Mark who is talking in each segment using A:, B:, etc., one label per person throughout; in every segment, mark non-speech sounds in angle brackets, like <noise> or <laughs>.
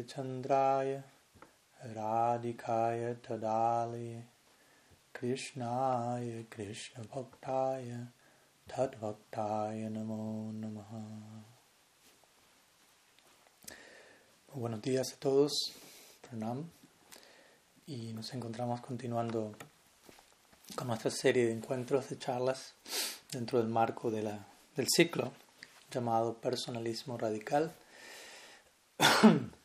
A: Gaurachandraya Radhikaya Tadali Krishnaya Krishna Bhaktaya Tadvaktaya Namo Namaha Buenos días a todos, Pranam, y nos encontramos continuando con nuestra serie de encuentros de charlas dentro del marco de la, del ciclo llamado Personalismo Radical. <clears throat>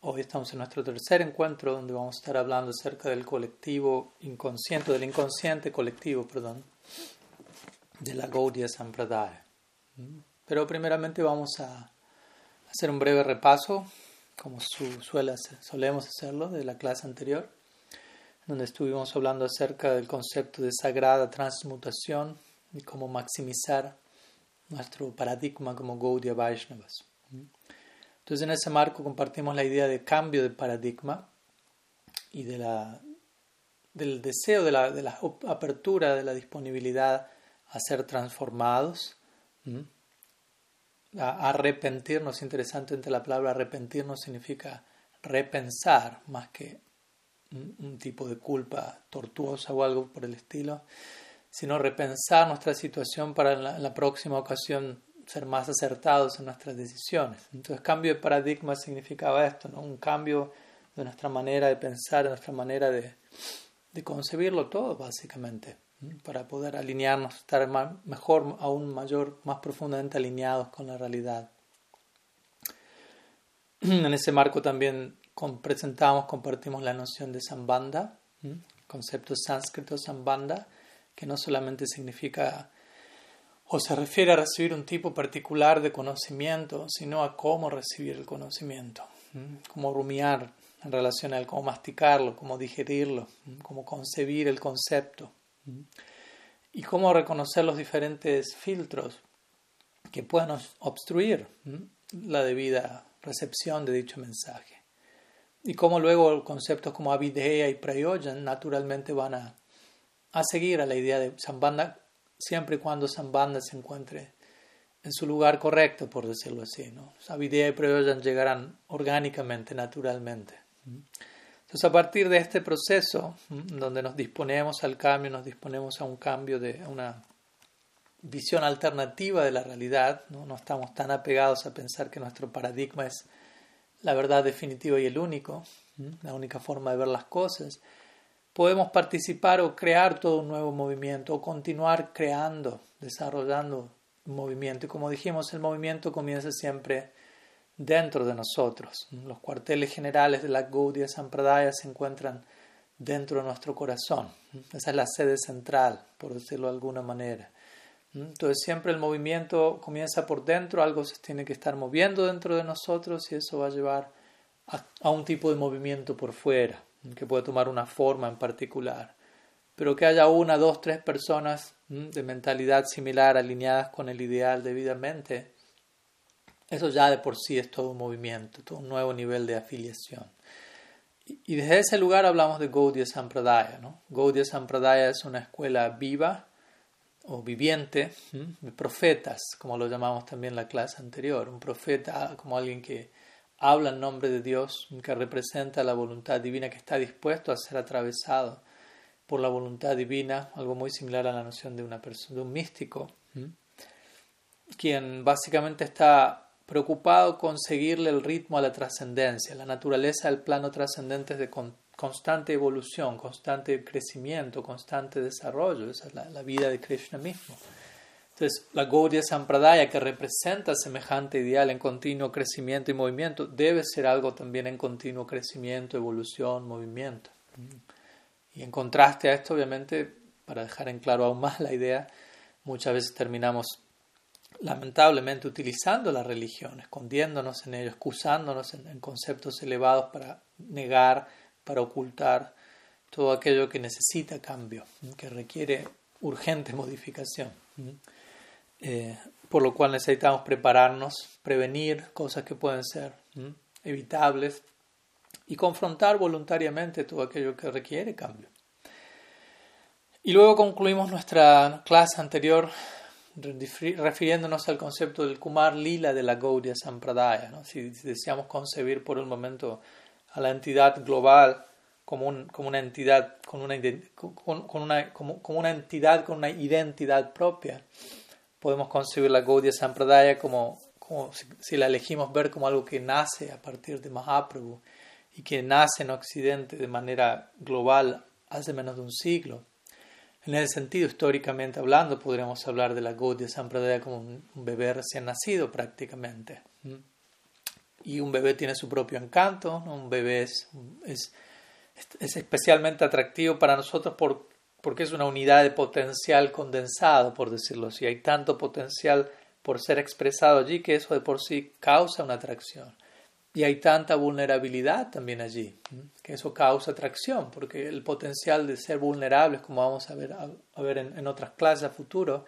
A: Hoy estamos en nuestro tercer encuentro donde vamos a estar hablando acerca del colectivo inconsciente, del inconsciente colectivo, perdón, de la Gaudiya Sampradaya. Pero primeramente vamos a hacer un breve repaso, como suele solemos hacerlo, de la clase anterior, donde estuvimos hablando acerca del concepto de sagrada transmutación y cómo maximizar nuestro paradigma como Gaudiya Vaishnavas. Entonces en ese marco compartimos la idea de cambio de paradigma y de la, del deseo, de la, de la apertura, de la disponibilidad a ser transformados, a arrepentirnos. Interesante entre la palabra arrepentirnos significa repensar más que un tipo de culpa tortuosa o algo por el estilo, sino repensar nuestra situación para la próxima ocasión ser más acertados en nuestras decisiones. Entonces, cambio de paradigma significaba esto, ¿no? un cambio de nuestra manera de pensar, de nuestra manera de, de concebirlo todo, básicamente, para poder alinearnos, estar mejor, aún mayor, más profundamente alineados con la realidad. En ese marco también presentamos, compartimos la noción de sambanda, concepto sánscrito sambanda, que no solamente significa o se refiere a recibir un tipo particular de conocimiento, sino a cómo recibir el conocimiento, cómo rumiar en relación a él, cómo masticarlo, cómo digerirlo, cómo concebir el concepto y cómo reconocer los diferentes filtros que puedan obstruir la debida recepción de dicho mensaje. Y cómo luego conceptos como avideya y prayojan naturalmente van a, a seguir a la idea de Sambandha siempre y cuando Sambandha se encuentre en su lugar correcto, por decirlo así. ¿no? Sabiduría y Prayojan llegarán orgánicamente, naturalmente. Entonces, a partir de este proceso, donde nos disponemos al cambio, nos disponemos a un cambio de una visión alternativa de la realidad, no estamos tan apegados a pensar que nuestro paradigma es la verdad definitiva y el único, la única forma de ver las cosas, podemos participar o crear todo un nuevo movimiento o continuar creando, desarrollando un movimiento. Y como dijimos, el movimiento comienza siempre dentro de nosotros. Los cuarteles generales de la Gaudiya Sampradaya se encuentran dentro de nuestro corazón. Esa es la sede central, por decirlo de alguna manera. Entonces siempre el movimiento comienza por dentro, algo se tiene que estar moviendo dentro de nosotros y eso va a llevar a un tipo de movimiento por fuera que puede tomar una forma en particular, pero que haya una, dos, tres personas de mentalidad similar alineadas con el ideal debidamente, eso ya de por sí es todo un movimiento, todo un nuevo nivel de afiliación. Y desde ese lugar hablamos de Gaudiya Sampradaya. ¿no? Gaudiya Sampradaya es una escuela viva o viviente de profetas, como lo llamamos también en la clase anterior. Un profeta como alguien que habla en nombre de Dios, que representa la voluntad divina, que está dispuesto a ser atravesado por la voluntad divina, algo muy similar a la noción de una persona, de un místico, quien básicamente está preocupado con seguirle el ritmo a la trascendencia. La naturaleza del plano trascendente es de constante evolución, constante crecimiento, constante desarrollo. Esa es la vida de Krishna mismo. Entonces, la Gaudiya Sampradaya, que representa semejante ideal en continuo crecimiento y movimiento, debe ser algo también en continuo crecimiento, evolución, movimiento. Y en contraste a esto, obviamente, para dejar en claro aún más la idea, muchas veces terminamos lamentablemente utilizando la religión, escondiéndonos en ello, excusándonos en, conceptos elevados para negar, para ocultar todo aquello que necesita cambio, que requiere urgente <laughs> modificación. Eh, por lo cual necesitamos prepararnos, prevenir cosas que pueden ser evitables y confrontar voluntariamente todo aquello que requiere cambio. Y luego concluimos nuestra clase anterior refiriéndonos al concepto del Kumar Lila de la Gaudiya Sampradaya. ¿no? Si, deseamos concebir por un momento a la entidad global como, un, como una entidad con una, con, como, como, una entidad con una identidad propia, podemos concebir la Gaudiya Sampradaya como, como si, si, la elegimos ver como algo que nace a partir de Mahaprabhu y que nace en Occidente de manera global hace menos de un siglo en ese sentido, históricamente hablando, podríamos hablar de la Gaudiya Sampradaya como un, bebé recién nacido prácticamente. Y un bebé tiene su propio encanto, un bebé es, es, es, especialmente atractivo para nosotros por, porque es una unidad de potencial condensado, por decirlo así. Hay tanto potencial por ser expresado allí que eso de por sí causa una atracción. Y hay tanta vulnerabilidad también allí, que eso causa atracción, porque el potencial de ser vulnerables, como vamos a ver, a, ver en, otras clases a futuro,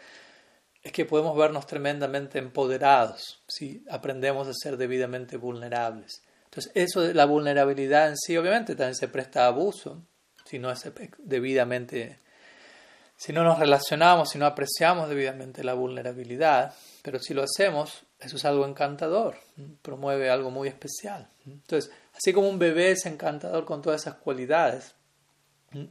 A: es que podemos vernos tremendamente empoderados si aprendemos a ser debidamente vulnerables. Entonces, eso de la vulnerabilidad en sí, obviamente, también se presta a abuso, si no es debidamente, si no nos relacionamos, si no apreciamos debidamente la vulnerabilidad, pero si lo hacemos, eso es algo encantador, promueve algo muy especial. Entonces, así como un bebé es encantador con todas esas cualidades,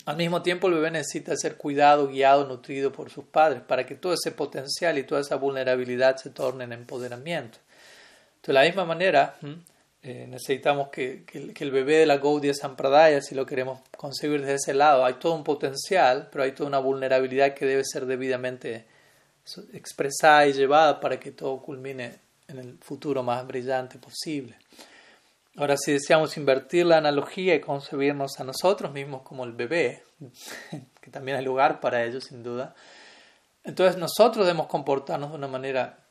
A: al mismo tiempo el bebé necesita ser cuidado, guiado, nutrido por sus padres para que todo ese potencial y toda esa vulnerabilidad se torne en empoderamiento. De la misma manera, eh, necesitamos que, el, bebé de la Gaudiya Sampradaya, si lo queremos concebir desde ese lado, hay todo un potencial, pero hay toda una vulnerabilidad que debe ser debidamente expresada y llevada para que todo culmine en el futuro más brillante posible. Ahora, si deseamos invertir la analogía y concebirnos a nosotros mismos como el bebé, <laughs> que también hay lugar para ello sin duda, entonces nosotros debemos comportarnos de una manera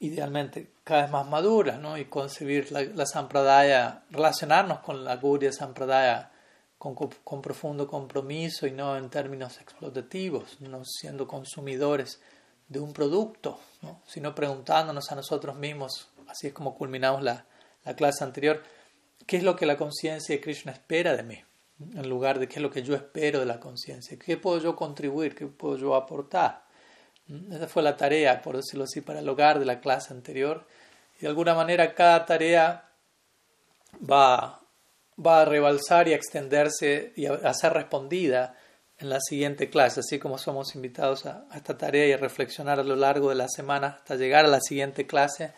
A: idealmente cada vez más madura ¿no? y concebir la, la sampradaya, relacionarnos con la Gurya sampradaya con, con, profundo compromiso y no en términos explotativos, no siendo consumidores de un producto, ¿no? sino preguntándonos a nosotros mismos, así es como culminamos la, la clase anterior, ¿qué es lo que la conciencia de Krishna espera de mí? En lugar de qué es lo que yo espero de la conciencia, ¿qué puedo yo contribuir? ¿Qué puedo yo aportar? Esa fue la tarea, por decirlo así, para el hogar de la clase anterior. Y de alguna manera cada tarea va, va a rebalsar y a extenderse y a ser respondida en la siguiente clase, así como somos invitados a, esta tarea y a reflexionar a lo largo de la semana hasta llegar a la siguiente clase.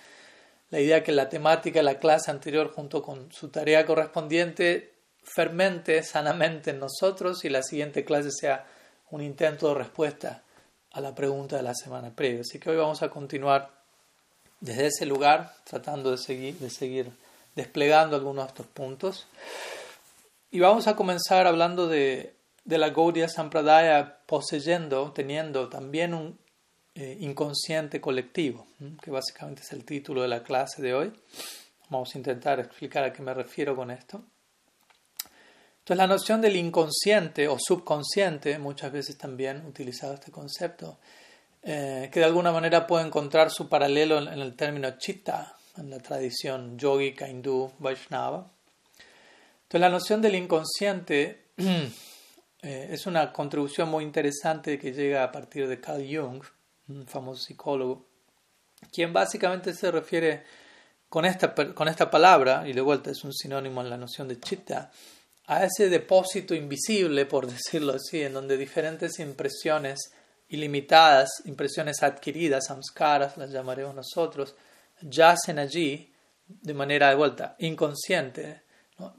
A: La idea que la temática de la clase anterior junto con su tarea correspondiente fermente sanamente en nosotros y la siguiente clase sea un intento de respuesta a la pregunta de la semana previa. Así que hoy vamos a continuar desde ese lugar, tratando de seguir, de seguir desplegando algunos de estos puntos. Y vamos a comenzar hablando de de la Gaudiya Sampradaya poseyendo, teniendo también un eh, inconsciente colectivo, que básicamente es el título de la clase de hoy. Vamos a intentar explicar a qué me refiero con esto. Entonces la noción del inconsciente o subconsciente, muchas veces también utilizado este concepto, eh, que de alguna manera puede encontrar su paralelo en, el término chitta, en la tradición yogica hindú Vaishnava. Entonces la noción del inconsciente <clears throat> Eh, es una contribución muy interesante que llega a partir de Carl Jung, un famoso psicólogo, quien básicamente se refiere con esta, con esta palabra, y de vuelta es un sinónimo en la noción de chitta, a ese depósito invisible, por <laughs> decirlo así, en donde diferentes impresiones ilimitadas, impresiones adquiridas, samskaras, las llamaremos nosotros, yacen allí de manera de vuelta inconsciente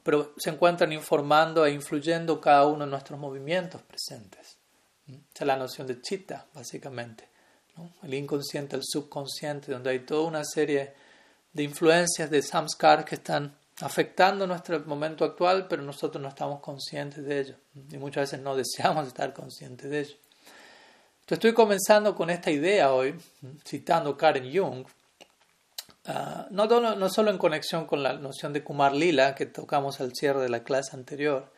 A: pero se encuentran informando e influyendo cada uno de nuestros movimientos presentes. Esa es la noción de chitta, básicamente. El inconsciente, el subconsciente, donde hay toda una serie de influencias de samskar que están afectando nuestro momento actual, pero nosotros no estamos conscientes de ello. Y muchas veces no deseamos estar conscientes de ello. Entonces estoy comenzando con esta idea hoy, citando Karen Jung, Ah, no, no, solo en conexión con la noción de Kumar Lila que tocamos al cierre de la clase anterior,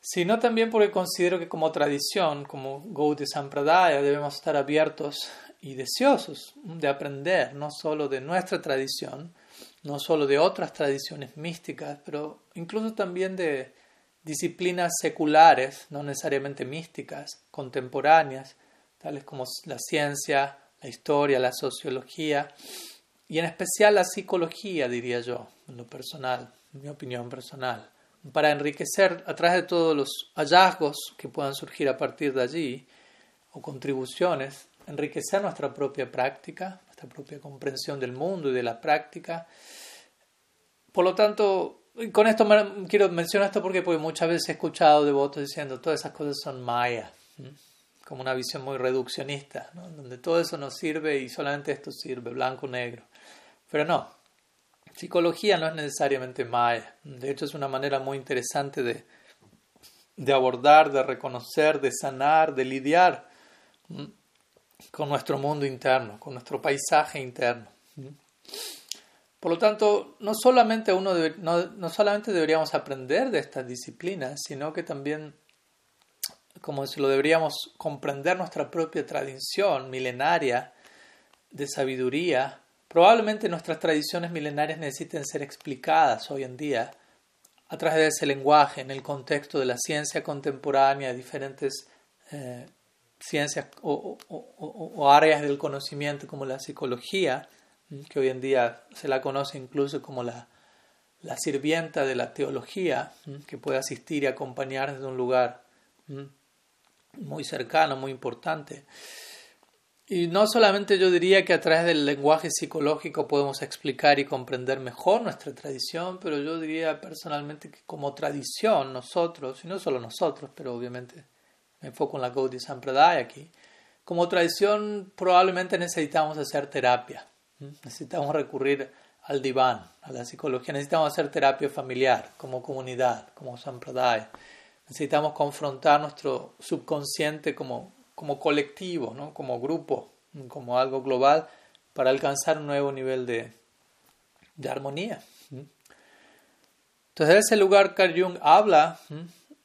A: sino también porque considero que como tradición, como Gaudiya Sampradaya, debemos estar abiertos y deseosos de aprender no solo de nuestra tradición, no solo de otras tradiciones místicas, pero incluso también de disciplinas seculares, no necesariamente místicas, contemporáneas, tales como la ciencia, la historia, la sociología y en especial la psicología, diría yo, en lo personal, en mi opinión personal, para enriquecer a través de todos los hallazgos que puedan surgir a partir de allí o contribuciones, enriquecer nuestra propia práctica, nuestra propia comprensión del mundo y de la práctica. Por lo tanto, con esto quiero mencionar esto porque, porque muchas veces he escuchado devotos diciendo todas esas cosas son maya, como una visión muy reduccionista, donde todo eso no sirve y solamente esto sirve, blanco negro. Pero no, psicología no es necesariamente maya, de hecho es una manera muy interesante de, de abordar, de reconocer, de sanar, de lidiar con nuestro mundo interno, con nuestro paisaje interno. Por lo tanto, no solamente, uno no, solamente deberíamos aprender de estas disciplinas, sino que también, como si lo deberíamos comprender nuestra propia tradición milenaria de sabiduría. Probablemente nuestras tradiciones milenarias necesiten ser explicadas hoy en día a través de ese lenguaje, en el contexto de la ciencia contemporánea, de diferentes eh, ciencias o áreas del conocimiento como la psicología que hoy en día se la conoce incluso como la, la sirvienta de la teología, que puede asistir y acompañar desde un lugar muy cercano, muy importante. Y no solamente yo diría que a través del lenguaje psicológico podemos explicar y comprender mejor nuestra tradición, pero yo diría personalmente que como tradición nosotros, y no solo nosotros, pero obviamente me enfoco en la Gaudiya Sampradaya aquí, como tradición probablemente necesitamos hacer terapia. Necesitamos recurrir al diván, a la psicología. Necesitamos hacer terapia familiar, como comunidad, como sampradaya. Necesitamos confrontar nuestro subconsciente como, como colectivo, ¿no? como grupo, como algo global, para alcanzar un nuevo nivel de, de armonía. Entonces, en ese lugar, Carl Jung habla,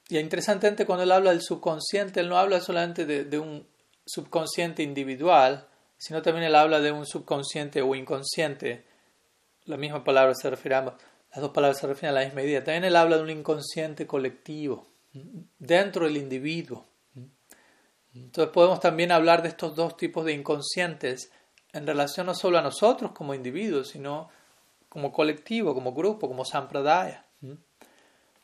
A: y interesantemente cuando él habla del subconsciente, él no habla solamente de, un subconsciente individual, sino también él habla de un subconsciente o inconsciente. La misma palabra se refiere. Las dos palabras se refieren a la misma idea. También él habla de un inconsciente colectivo dentro del individuo. Entonces podemos también hablar de estos dos tipos de inconscientes en relación no solo a nosotros como individuos, sino como colectivo, como grupo, como sampradaya.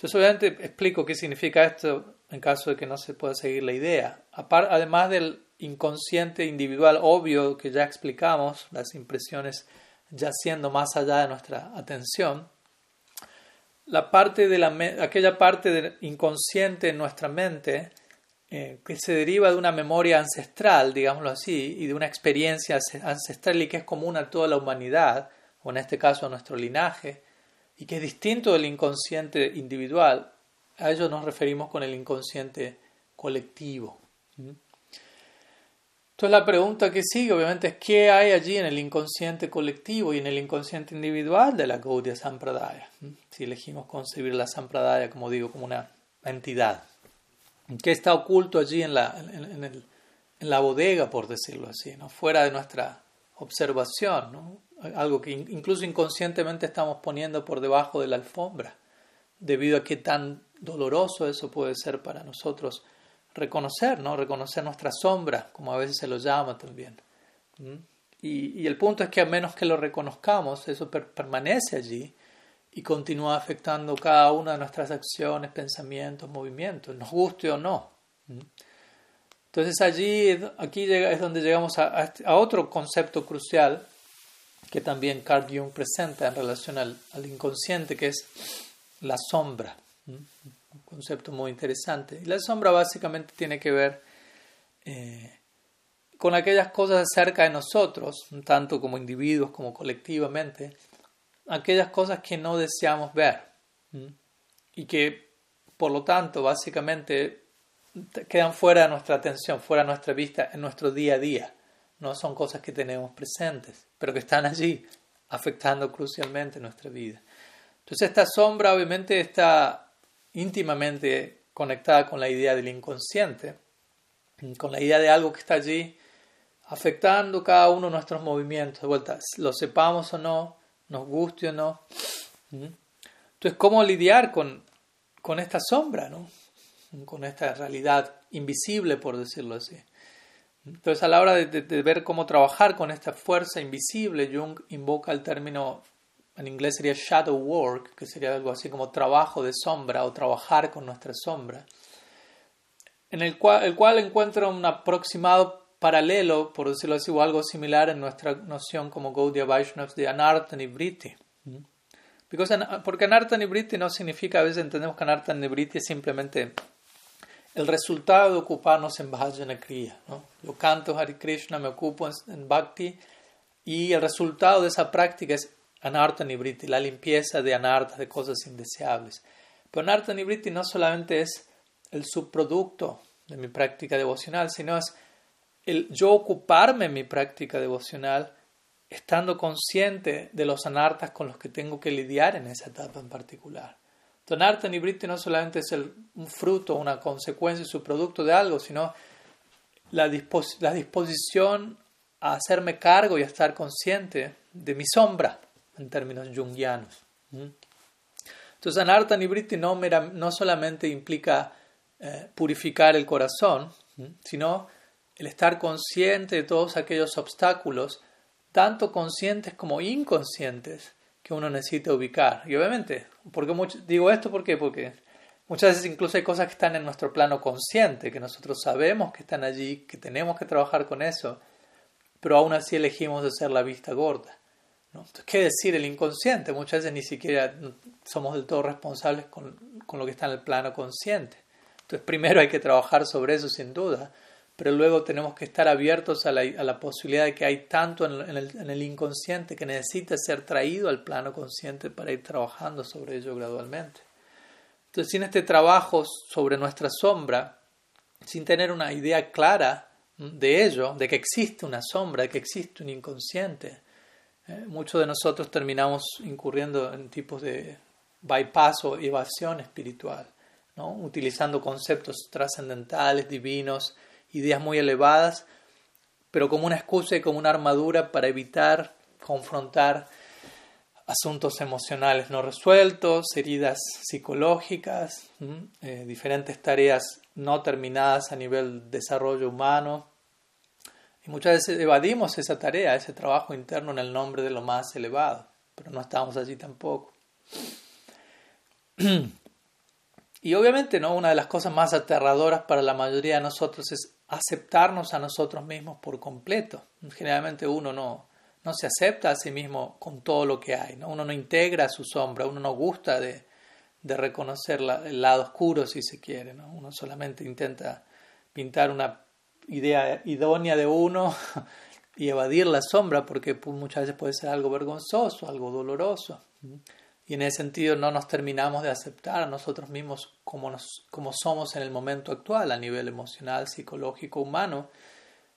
A: Entonces obviamente explico qué significa esto en caso de que no se pueda seguir la idea. Además del inconsciente individual obvio que ya explicamos, las impresiones ya siendo más allá de nuestra atención, la parte de la, aquella parte inconsciente en nuestra mente eh, que se deriva de una memoria ancestral, digámoslo así, y de una experiencia ancestral y que es común a toda la humanidad, o en este caso a nuestro linaje, y que es distinto del inconsciente individual, a ello nos referimos con el inconsciente colectivo. Entonces la pregunta que sigue obviamente es qué hay allí en el inconsciente colectivo y en el inconsciente individual de la Gaudiya Sampradaya, si elegimos concebir la Sampradaya, como digo, como una entidad. ¿Qué está oculto allí en la, en, la bodega, por decirlo así, ¿no? fuera de nuestra observación? ¿no? Algo que incluso inconscientemente estamos poniendo por debajo de la alfombra, debido a que tan doloroso eso puede ser para nosotros reconocer, ¿no? Reconocer nuestra sombra, como a veces se lo llama también. Y, y, el punto es que a menos que lo reconozcamos, eso permanece allí y continúa afectando cada una de nuestras acciones, pensamientos, movimientos, nos guste o no. Entonces allí, aquí es donde llegamos a, este, a, otro concepto crucial que también Carl Jung presenta en relación al, al inconsciente, que es la sombra un concepto muy interesante. Y la sombra básicamente tiene que ver eh, con aquellas cosas acerca de nosotros, tanto como individuos como colectivamente, aquellas cosas que no deseamos ver y que por lo tanto básicamente quedan fuera de nuestra atención, fuera de nuestra vista en nuestro día a día. No son cosas que tenemos presentes, pero que están allí afectando crucialmente nuestra vida. Entonces esta sombra obviamente está íntimamente conectada con la idea del inconsciente, con la idea de algo que está allí afectando cada uno de nuestros movimientos, de vuelta, lo sepamos o no, nos guste o no. Entonces, ¿cómo lidiar con, con esta sombra, ¿no? Con esta realidad invisible, por decirlo así? Entonces, a la hora de, ver cómo trabajar con esta fuerza invisible, Jung invoca el término, en inglés sería shadow work, que sería algo así como trabajo de sombra o trabajar con nuestra sombra, en el cual, encuentra un aproximado paralelo, por decirlo así, o algo similar en nuestra noción como Gaudiya Vaishnavas de Anartan y Vritti. Porque Anartan y Vritti no significa, a veces entendemos que Anartan y Vritti es simplemente el resultado de ocuparnos en Bhajana Kriya. ¿no? Yo canto Hare Krishna, me ocupo en, Bhakti y el resultado de esa práctica es Anartha Nibriti, la limpieza de anartas, de cosas indeseables. Pero Anartha Nibriti no solamente es el subproducto de mi práctica devocional, sino es el yo ocuparme en mi práctica devocional estando consciente de los anartas con los que tengo que lidiar en esa etapa en particular. Y Vritti no solamente es un fruto, una consecuencia, su producto de algo, sino la, disposición a hacerme cargo y a estar consciente de mi sombra, en términos jungianos. Entonces, Anartan y Vritti no, no solamente implica eh, purificar el corazón, sino el estar consciente de todos aquellos obstáculos, tanto conscientes como inconscientes, que uno necesita ubicar. Y obviamente, porque digo esto ¿por porque muchas veces incluso hay cosas que están en nuestro plano consciente, que nosotros sabemos que están allí, que tenemos que trabajar con eso, pero aún así elegimos hacer la vista gorda. ¿no? ¿Qué decir el inconsciente? Muchas veces ni siquiera somos del todo responsables con, con lo que está en el plano consciente. Entonces primero hay que trabajar sobre eso sin duda, pero luego tenemos que estar abiertos a la, posibilidad de que hay tanto en, el, en, el, inconsciente que necesita ser traído al plano consciente para ir trabajando sobre ello gradualmente. Entonces, sin este trabajo sobre nuestra sombra, sin tener una idea clara de ello, de que existe una sombra, de que existe un inconsciente, eh, muchos de nosotros terminamos incurriendo en tipos de bypass o evasión espiritual, ¿no? utilizando conceptos trascendentales, divinos, ideas muy elevadas, pero como una excusa y como una armadura para evitar confrontar asuntos emocionales no resueltos, heridas psicológicas, eh, diferentes tareas no terminadas a nivel desarrollo humano. Y muchas veces evadimos esa tarea, ese trabajo interno en el nombre de lo más elevado, pero no estamos allí tampoco. <clears throat> Y obviamente, ¿no? Una de las cosas más aterradoras para la mayoría de nosotros es aceptarnos a nosotros mismos por completo. Generalmente uno no, no se acepta a sí mismo con todo lo que hay, ¿no? uno no integra su sombra, uno no gusta de, de reconocer el lado oscuro si se quiere, ¿no? uno solamente intenta pintar una idea idónea de uno <laughs> y evadir la sombra porque muchas veces puede ser algo vergonzoso, algo doloroso. Y en ese sentido no nos terminamos de aceptar a nosotros mismos como, nos, como somos en el momento actual a nivel emocional, psicológico, humano,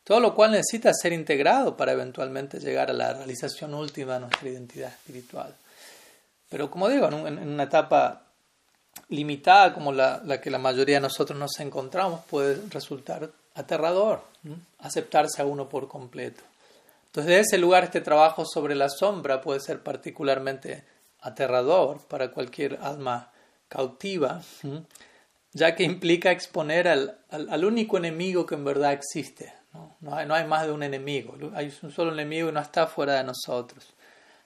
A: todo lo cual necesita ser integrado para eventualmente llegar a la realización última de nuestra identidad espiritual. Pero como digo, en, una etapa limitada como la, la, que la mayoría de nosotros nos encontramos, puede resultar aterrador aceptarse a uno por completo. Entonces, de ese lugar, este trabajo sobre la sombra puede ser particularmente aterrador para cualquier alma cautiva, ya que implica exponer al, al, único enemigo que en verdad existe. ¿no? No, hay, más de un enemigo, hay un solo enemigo y no está fuera de nosotros.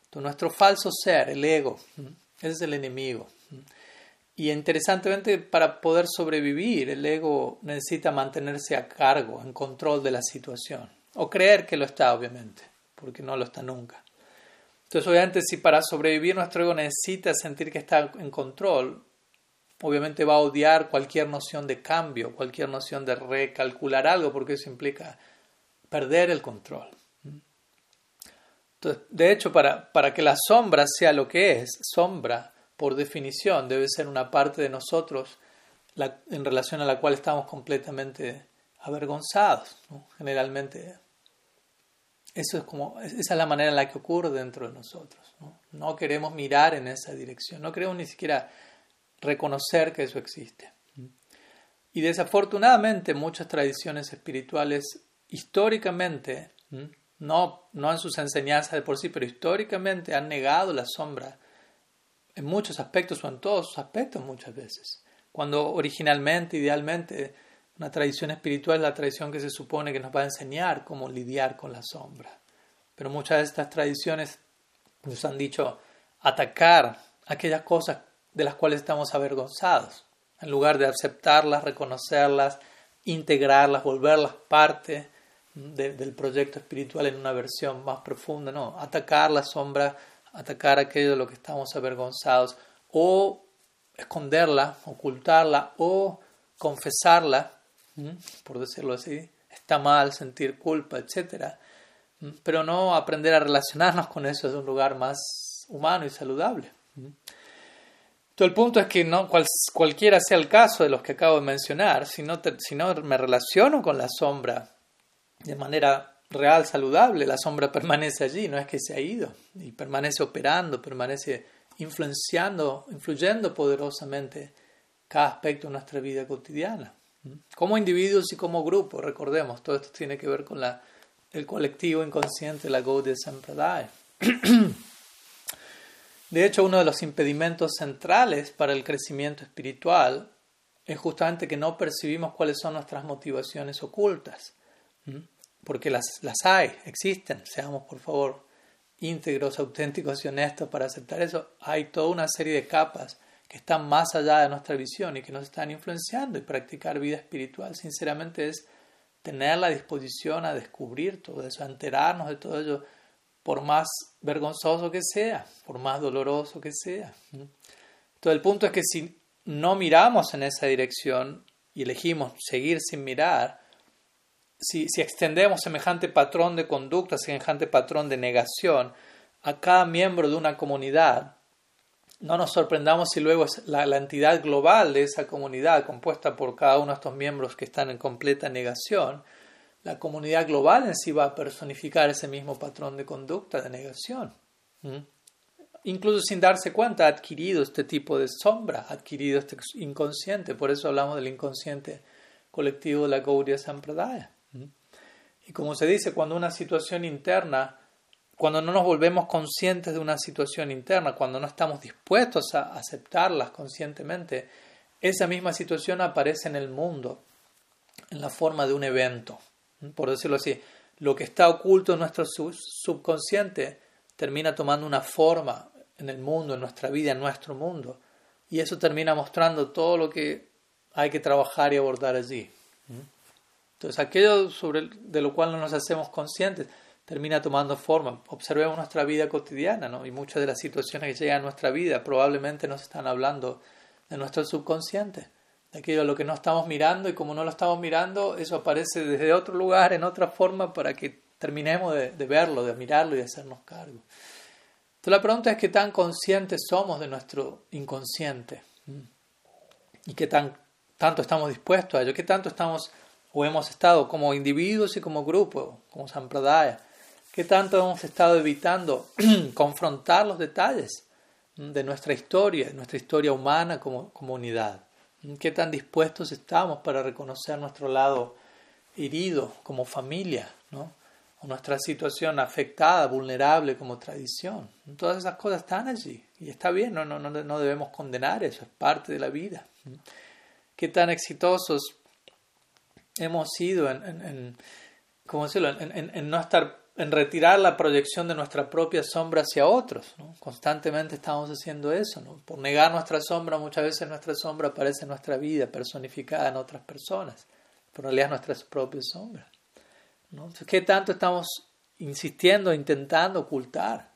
A: Entonces, nuestro falso ser, el ego, ese es el enemigo. Y interesantemente, para poder sobrevivir, el ego necesita mantenerse a cargo, en control de la situación, o creer que lo está, obviamente, porque no lo está nunca. Entonces, obviamente, si para sobrevivir nuestro ego necesita sentir que está en control, obviamente va a odiar cualquier noción de cambio, cualquier noción de recalcular algo, porque eso implica perder el control. Entonces, de hecho, para, para que la sombra sea lo que es, sombra, por definición, debe ser una parte de nosotros en relación a la cual estamos completamente avergonzados. Generalmente eso es como, esa es la manera en la que ocurre dentro de nosotros. ¿no? queremos mirar en esa dirección, no queremos ni siquiera reconocer que eso existe. Y desafortunadamente muchas tradiciones espirituales históricamente, no, no en sus enseñanzas de por sí, pero históricamente han negado la sombra en muchos aspectos o en todos sus aspectos muchas veces. Cuando originalmente, idealmente, Una tradición espiritual es la tradición que se supone que nos va a enseñar cómo lidiar con la sombra. Pero muchas de estas tradiciones nos han dicho atacar aquellas cosas de las cuales estamos avergonzados, en lugar de aceptarlas, reconocerlas, integrarlas, volverlas parte del proyecto espiritual en una versión más profunda, no, atacar la sombra, atacar aquello de lo que estamos avergonzados, o esconderla, ocultarla, o confesarla, por decirlo así, está mal sentir culpa, etc. Pero no aprender a relacionarnos con eso es un lugar más humano y saludable. Todo el punto es que no cualquiera sea el caso de los que acabo de mencionar, si no, si no me relaciono con la sombra de manera real, saludable, la sombra <laughs> permanece allí, no es que se ha ido, y permanece operando, permanece influenciando, influyendo poderosamente cada aspecto de nuestra vida cotidiana. Como individuos y como grupo, recordemos, todo esto tiene que ver con la, el colectivo inconsciente, la Gaudiya Sampradaya. <clears throat> De hecho, uno de los impedimentos centrales para el crecimiento espiritual es justamente que no percibimos cuáles son nuestras motivaciones ocultas, porque las, las hay, existen, seamos por favor íntegros, auténticos y honestos para aceptar eso. Hay toda una serie de capas que están más allá de nuestra visión y que nos están influenciando y practicar vida espiritual, sinceramente es tener la disposición a descubrir todo eso, a enterarnos de todo ello por más vergonzoso que sea, por más doloroso que sea. Entonces el punto es que si no miramos en esa dirección y elegimos seguir sin mirar, si, si extendemos semejante patrón de conducta, semejante patrón de negación a cada miembro de una comunidad, no nos sorprendamos si luego la, entidad global de esa comunidad, compuesta por cada uno de estos miembros que están en completa negación, la comunidad global en sí va a personificar ese mismo patrón de conducta, de negación. Incluso sin darse cuenta, ha adquirido este tipo de sombra, ha adquirido este inconsciente. Por eso hablamos del inconsciente colectivo de la Gaudiya Sampradaya. Y como se dice, cuando una situación interna, cuando no nos volvemos conscientes de una situación interna, cuando no estamos dispuestos a aceptarlas conscientemente, esa misma situación aparece en el mundo en la forma de un evento por decirlo así, lo que está oculto en nuestro subconsciente termina tomando una forma en el mundo, en nuestra vida, en nuestro mundo. Y eso termina mostrando todo lo que hay que trabajar y abordar allí. Entonces, aquello sobre de lo cual no nos hacemos conscientes termina tomando forma. Observemos nuestra vida cotidiana, ¿no? Y muchas de las situaciones que llegan a nuestra vida probablemente nos están hablando de nuestro subconsciente de aquello a lo que no estamos mirando y como no lo estamos mirando, eso aparece desde otro lugar, en otra forma, para que terminemos de, verlo, de mirarlo y de hacernos cargo. Entonces la pregunta es qué tan conscientes somos de nuestro inconsciente y qué tan, tanto estamos dispuestos a ello, qué tanto estamos o hemos estado como individuos y como grupo, como Sampradaya, qué tanto hemos estado evitando <clears throat> confrontar los detalles de nuestra historia, nuestra historia humana como comunidad. ¿Qué tan dispuestos estamos para reconocer nuestro lado herido como familia, ¿no? o nuestra situación afectada, vulnerable como tradición? Todas esas cosas están allí y está bien, no, no, no debemos condenar eso, es parte de la vida. ¿Qué tan exitosos hemos sido en, en, en ¿cómo decirlo? En, no estar en retirar la proyección de nuestra propia sombra hacia otros. Constantemente estamos haciendo eso. Por negar nuestra sombra, muchas veces nuestra sombra aparece en nuestra vida, personificada en otras personas, pero en realidad es nuestra propia sombra. ¿no? ¿Qué tanto estamos insistiendo, intentando ocultar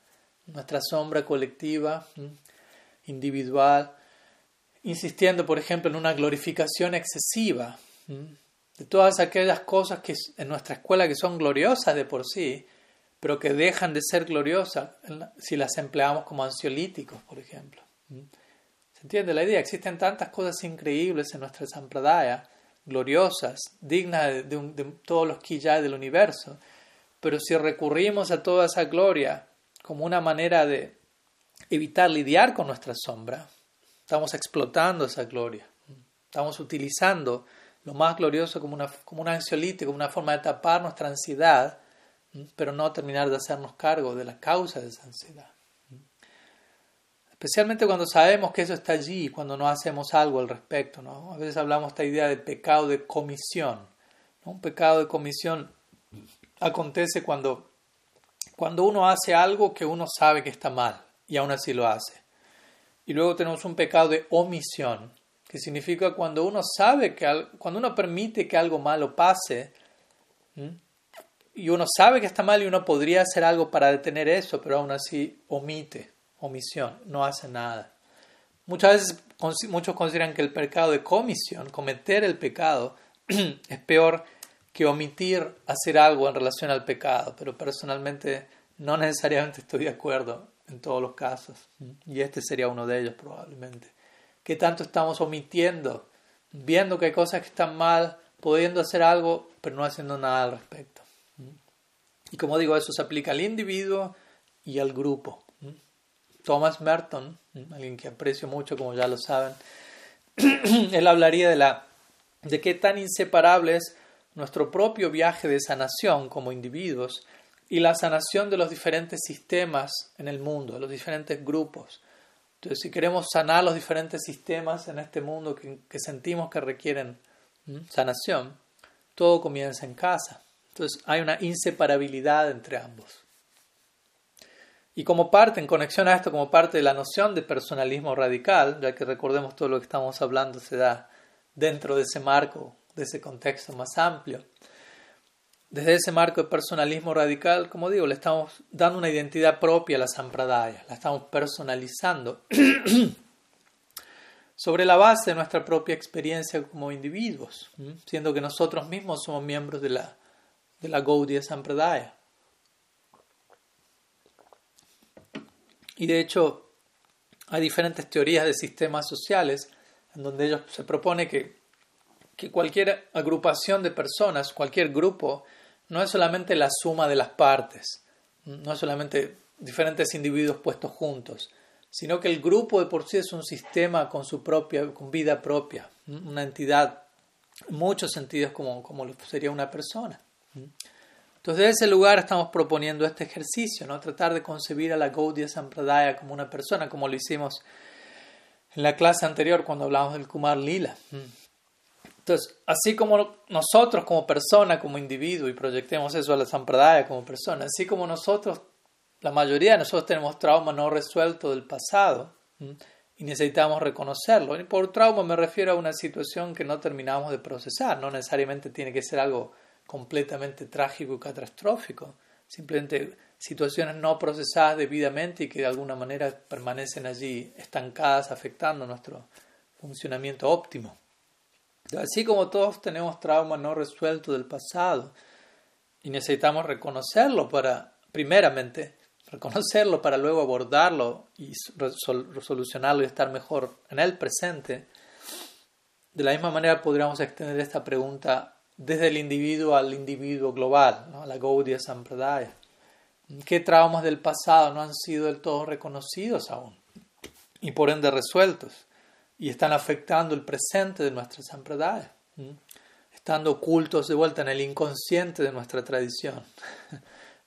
A: nuestra sombra colectiva, individual? Insistiendo, por ejemplo, en una glorificación excesiva de todas aquellas cosas que en nuestra escuela que son gloriosas de por sí, pero que dejan de ser gloriosas si las empleamos como ansiolíticos, por ejemplo. ¿Mm? ¿Se entiende la idea? Existen tantas cosas increíbles en nuestra sampradaya, gloriosas, dignas de, todos los quillay del universo, pero si recurrimos a toda esa gloria como una manera de evitar lidiar con nuestra sombra, estamos explotando esa gloria, estamos utilizando lo más glorioso como, una, como un ansiolítico, como una forma de tapar nuestra ansiedad pero no terminar de hacernos cargo de la causa de esa ansiedad. especialmente cuando sabemos que eso está allí, cuando no hacemos algo al respecto. ¿no? A veces hablamos esta idea de pecado de comisión. Un pecado de comisión acontece cuando, cuando uno hace algo que uno sabe que está mal y aún así lo hace. Y luego tenemos un pecado de omisión, que significa cuando uno sabe que cuando uno permite que algo malo pase y uno sabe que está mal y uno podría hacer algo para detener eso, pero aún así omite, omisión, no hace nada. Muchas veces muchos consideran que el pecado de comisión, cometer el pecado, <clears throat> es peor que omitir hacer algo en relación al pecado, pero personalmente no necesariamente estoy de acuerdo en todos los casos, y este sería uno de ellos probablemente. ¿Qué tanto estamos omitiendo, viendo que hay cosas que están mal, pudiendo hacer algo, pero no haciendo nada al respecto? Y como digo, eso se aplica al individuo y al grupo. Thomas Merton, alguien que aprecio mucho, como ya lo saben, <clears throat> él hablaría de, la, de qué tan inseparable es nuestro propio viaje de sanación como individuos y la sanación de los diferentes sistemas en el mundo, los diferentes grupos. Entonces, si queremos sanar los diferentes sistemas en este mundo que, sentimos que requieren sanación, todo comienza en casa. Entonces, hay una inseparabilidad entre ambos. Y como parte, en conexión a esto, como parte de la noción de personalismo radical, ya que recordemos todo lo que estamos hablando se da dentro de ese marco de ese contexto más amplio. Desde ese marco de personalismo radical, como digo, le estamos dando una identidad propia a la sampradaya, la estamos personalizando <clears throat> sobre la base de nuestra propia experiencia como individuos, siendo que nosotros mismos somos miembros de la, de la Gaudiya Sampradaya. Y de hecho, hay diferentes teorías de sistemas sociales en donde ellos se propone que que cualquier agrupación de personas, cualquier grupo, no es solamente la suma de las partes, no es solamente diferentes individuos puestos juntos, sino que el grupo de por sí es un sistema con su propia, con vida propia, una entidad en muchos sentidos como, como sería una persona. Entonces, desde ese lugar estamos proponiendo este ejercicio, ¿no? tratar de concebir a la Gaudiya Sampradaya como una persona, como lo hicimos en la clase anterior cuando hablamos del Kumar Lila. Entonces, así como nosotros como persona, como individuo, y proyectemos eso a la Sampradaya como persona, así como nosotros, la mayoría de nosotros tenemos trauma no resuelto del pasado y necesitamos reconocerlo. Y por trauma me refiero a una situación que no terminamos de procesar, no necesariamente tiene que ser algo completamente trágico y catastrófico, simplemente situaciones no procesadas debidamente y que de alguna manera permanecen allí estancadas, afectando nuestro funcionamiento óptimo. Así como todos tenemos trauma no resuelto del pasado y necesitamos reconocerlo para, primeramente, reconocerlo para luego abordarlo y solucionarlo y estar mejor en el presente, de la misma manera podríamos extender esta pregunta desde el individuo al individuo global, a la Gaudiya Sampradaya. ¿Qué traumas del pasado no han sido del todo reconocidos aún y por ende resueltos? y están afectando el presente de nuestra sampradaya, estando ocultos de vuelta en el inconsciente de nuestra tradición.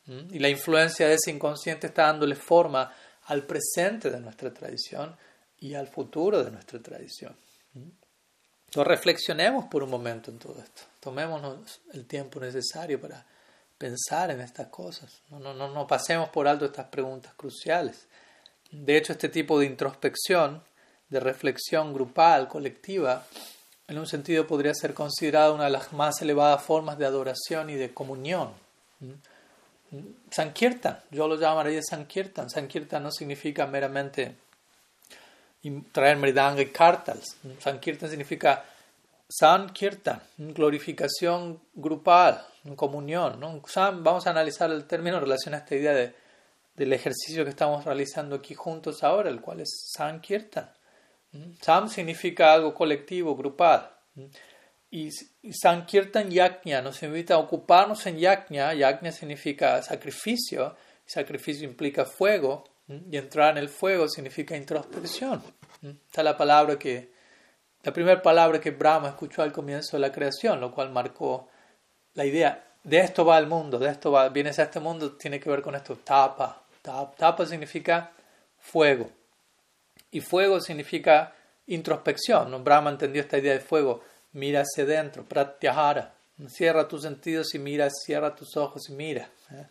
A: y la influencia de ese inconsciente está dándole forma al presente de nuestra tradición y al futuro de nuestra tradición. Entonces reflexionemos por un momento en todo esto, tomémonos el tiempo necesario para pensar en estas cosas, no, no, no, pasemos por alto estas preguntas cruciales. De hecho, este tipo de introspección de reflexión grupal, colectiva, en un sentido podría ser considerada una de las más elevadas formas de adoración y de comunión. Sankirtan, yo lo llamaría Sankirtan. Sankirtan no significa meramente traer mridanga y kartals. Sankirtan significa Sankirtan, glorificación grupal, comunión. ¿no? Vamos a analizar el término en relación a esta idea de, del ejercicio que estamos realizando aquí juntos ahora, el cual es Sankirtan. Sam significa algo colectivo, grupal. Y Sankirtan Yajna nos invita a ocuparnos en Yajna. Yajna significa sacrificio. Sacrificio implica fuego. Y entrar en el fuego significa introspección. Esta es la palabra que, la primera palabra que Brahma escuchó al comienzo de la creación, lo cual marcó la idea. De esto va el mundo, de esto va, vienes a este mundo, tiene que ver con esto, tapa. Tapa, tapa significa fuego. Y fuego significa introspección. ¿no? Brahma entendió esta idea de fuego. Mira hacia adentro, pratyahara. Cierra tus sentidos y mira, cierra tus ojos y mira. ¿eh?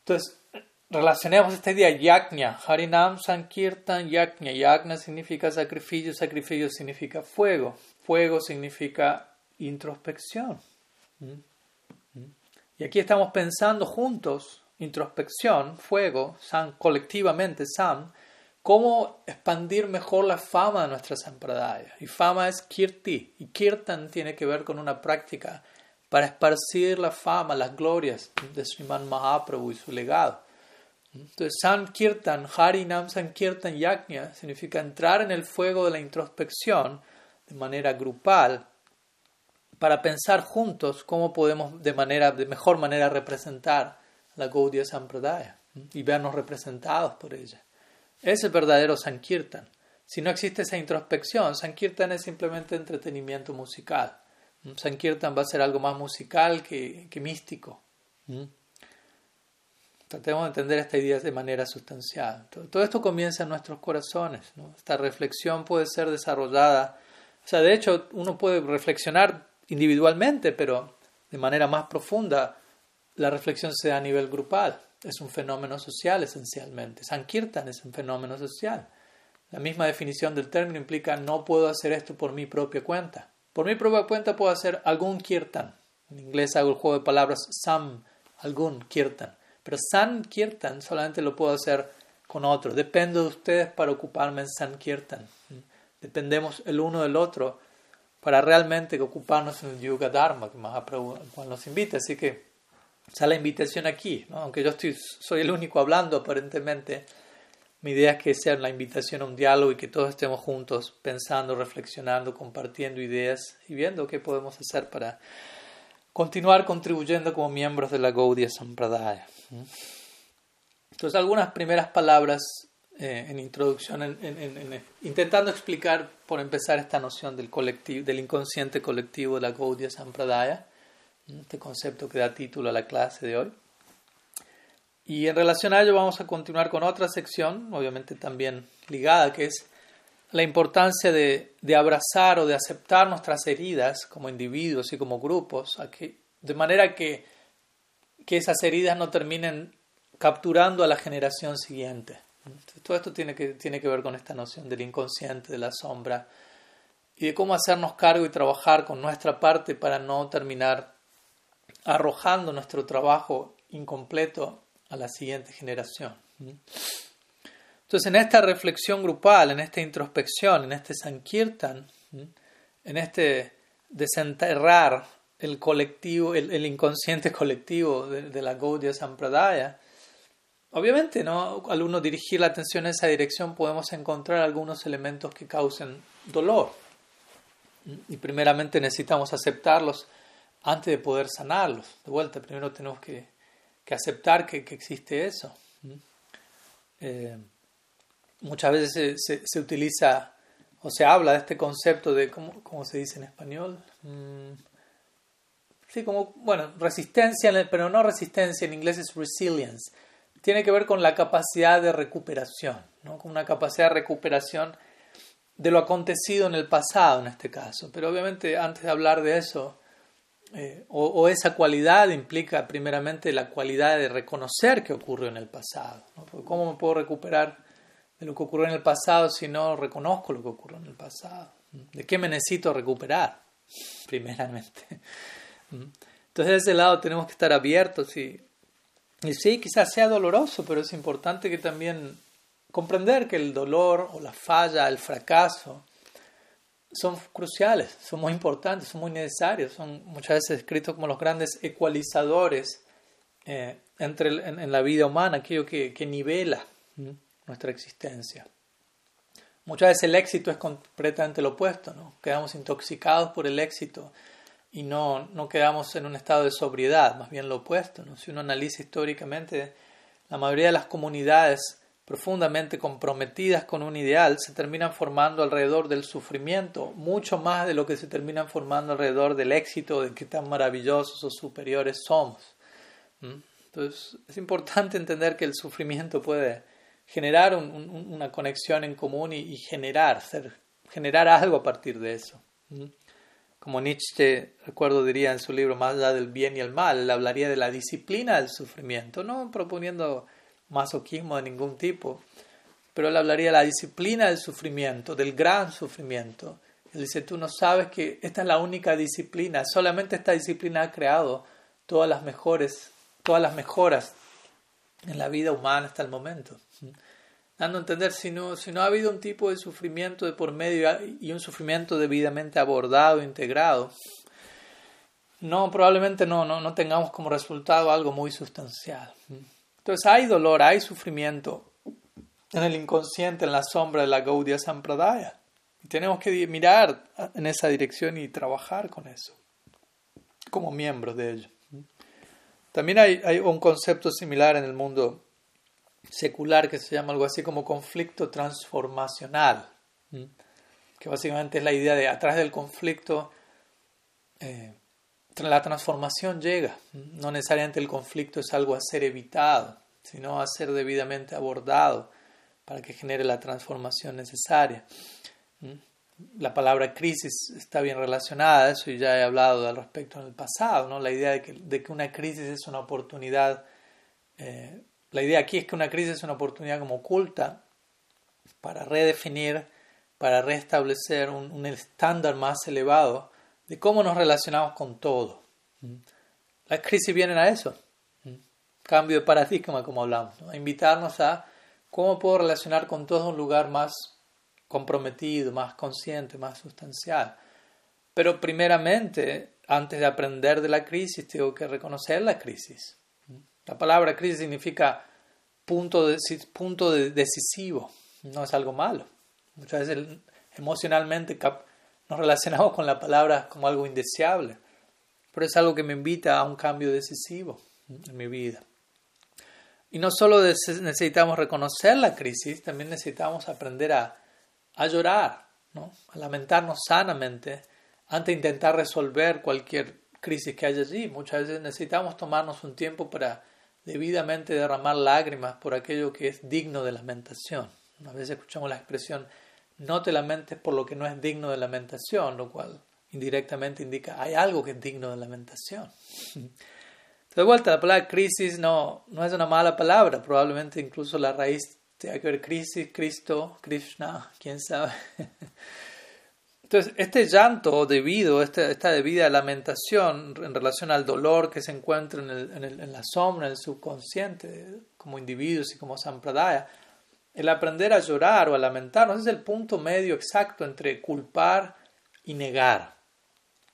A: Entonces, relacionemos esta idea yajna. Harinam Sankirtan yajna. Yajna significa sacrificio, sacrificio significa fuego. Fuego significa introspección. ¿Mm? ¿Mm? Y aquí estamos pensando juntos, introspección, fuego, san, colectivamente, sam, cómo expandir mejor la fama de nuestra sampradaya. Y fama es kirti, y kirtan tiene que ver con una práctica para esparcir la fama, las glorias de Sriman Mahaprabhu y su legado. Entonces, Sankirtan, Harinam Sankirtan Yajna, significa entrar en el fuego de la introspección de manera grupal para pensar juntos cómo podemos de, manera, de mejor manera representar la Gaudiya Sampradaya y vernos representados por ella. Es el verdadero Sankirtan. Si no existe esa introspección, Sankirtan es simplemente entretenimiento musical. Sankirtan va a ser algo más musical que, místico. Tratemos de entender esta idea de manera sustancial. Todo, esto comienza en nuestros corazones. Esta reflexión puede ser desarrollada. O sea, de hecho, uno puede reflexionar individualmente, pero de manera más profunda, la reflexión se da a nivel grupal. Es un fenómeno social esencialmente. Sankirtan es un fenómeno social. La misma definición del término implica no puedo hacer esto por mi propia cuenta. Por mi propia cuenta puedo hacer algún kirtan. En inglés hago el juego de palabras sam, algún kirtan. Pero san kirtan solamente lo puedo hacer con otro. Dependo de ustedes para ocuparme en san kirtan. Dependemos el uno del otro para realmente ocuparnos en el Yuga Dharma que Mahaprabhu nos invita. Así que está la invitación aquí, aunque yo estoy, soy el único hablando aparentemente. Mi idea es que sea la invitación a un diálogo y que todos estemos juntos pensando, reflexionando, compartiendo ideas y viendo qué podemos hacer para continuar contribuyendo como miembros de la Gaudiya Sampradaya. Entonces, algunas primeras palabras eh, en introducción, en, intentando explicar, por empezar, esta noción del, colectivo, del inconsciente colectivo de la Gaudiya Sampradaya, este concepto que da título a la clase de hoy. Y en relación a ello vamos a continuar con otra sección, obviamente también ligada, que es la importancia de, de abrazar o de aceptar nuestras heridas como individuos y como grupos, de manera que, que esas heridas no terminen capturando a la generación siguiente. Todo esto tiene que, tiene que ver con esta noción del inconsciente, de la sombra, y de cómo hacernos cargo y trabajar con nuestra parte para no terminar arrojando nuestro trabajo incompleto a la siguiente generación. Entonces, en esta reflexión grupal, en esta introspección, en este Sankirtan, en este desenterrar el colectivo, el, inconsciente colectivo de, de la Gaudiya Sampradaya, Obviamente, ¿no? al uno dirigir la atención en esa dirección podemos encontrar algunos elementos que causen dolor. Y primeramente necesitamos aceptarlos antes de poder sanarlos. De vuelta, primero tenemos que, aceptar que, existe eso. Eh, muchas veces se, utiliza o se habla de este concepto de, ¿cómo, cómo se dice en español? Mm, sí, como, bueno, resistencia, pero no resistencia, en inglés es resilience tiene que ver con la capacidad de recuperación, ¿no? con una capacidad de recuperación de lo acontecido en el pasado en este caso. Pero obviamente antes de hablar de eso, eh, o, esa cualidad implica primeramente la cualidad de reconocer que ocurrió en el pasado. ¿Cómo me puedo recuperar de lo que ocurrió en el pasado si no reconozco lo que ocurrió en el pasado? ¿De qué me necesito recuperar? <laughs> Primeramente. Entonces, de ese lado tenemos que estar abiertos y y sí, quizás sea doloroso, pero es importante que también comprender que el dolor o la falla, el fracaso, son cruciales, son muy importantes, son muy necesarios, son muchas veces descritos como los grandes ecualizadores eh, entre en, la vida humana, aquello que, que nivela nuestra existencia. Muchas veces el éxito es completamente lo opuesto, ¿no? quedamos intoxicados por el éxito y no, no quedamos en un estado de sobriedad, más bien lo opuesto. Si uno analiza históricamente, la mayoría de las comunidades profundamente comprometidas con un ideal se terminan formando alrededor del sufrimiento, mucho más de lo que se terminan formando alrededor del éxito, de qué tan maravillosos o superiores somos. Entonces es importante entender que el sufrimiento puede generar una conexión en común y, generar, generar algo a partir de eso. Como Nietzsche, recuerdo, diría en su libro Más allá del bien y el mal, hablaría de la disciplina del sufrimiento, no proponiendo masoquismo de ningún tipo, pero él hablaría de la disciplina del sufrimiento, del gran sufrimiento. Él dice, tú no sabes que esta es la única disciplina, solamente esta disciplina ha creado todas las mejores, todas las mejoras en la vida humana hasta el momento. Dando a entender, si no, si no ha habido un tipo de sufrimiento de por medio y un sufrimiento debidamente abordado, integrado, no, probablemente no, no, no tengamos como resultado algo muy sustancial. Entonces hay dolor, hay sufrimiento en el inconsciente, en la sombra de la Gaudiya Sampradaya. Y tenemos que mirar en esa dirección y trabajar con eso, como miembros de ello. También hay, un concepto similar en el mundo secular que se llama algo así como conflicto transformacional, que básicamente es la idea de atrás del conflicto eh, la transformación llega. No necesariamente el conflicto es algo a ser evitado, sino a ser debidamente abordado para que genere la transformación necesaria. La palabra crisis está bien relacionada a eso y ya he hablado al respecto en el pasado, ¿no? la idea de que, de que una crisis es una oportunidad, eh, la idea aquí es que una crisis es una oportunidad como oculta para redefinir, para restablecer un, estándar más elevado de cómo nos relacionamos con todo. Las crisis vienen a eso, cambio de paradigma como hablamos, a invitarnos a cómo puedo relacionar con todo un lugar más comprometido, más consciente, más sustancial. Pero primeramente, antes de aprender de la crisis, tengo que reconocer la crisis. La palabra crisis significa punto, de, punto decisivo, no es algo malo. Muchas veces emocionalmente nos relacionamos con la palabra como algo indeseable, pero es algo que me invita a un cambio decisivo en mi vida. Y no solo necesitamos reconocer la crisis, también necesitamos aprender a, a llorar, ¿no? a lamentarnos sanamente antes de intentar resolver cualquier crisis que haya allí. Muchas veces necesitamos tomarnos un tiempo para debidamente derramar lágrimas por aquello que es digno de lamentación. A veces escuchamos la expresión no te lamentes por lo que no es digno de lamentación, lo cual indirectamente indica hay algo que es digno de lamentación. <laughs> De vuelta, la palabra crisis no, no es una mala palabra, probablemente incluso la raíz tenga que ver crisis, Cristo, Krishna, quién sabe. Entonces, este llanto debido, esta, esta debida lamentación en relación al dolor que se encuentra en, la sombra, en el subconsciente, como individuos y como sampradaya, el aprender a llorar o a lamentarnos es el punto medio exacto entre culpar y negar.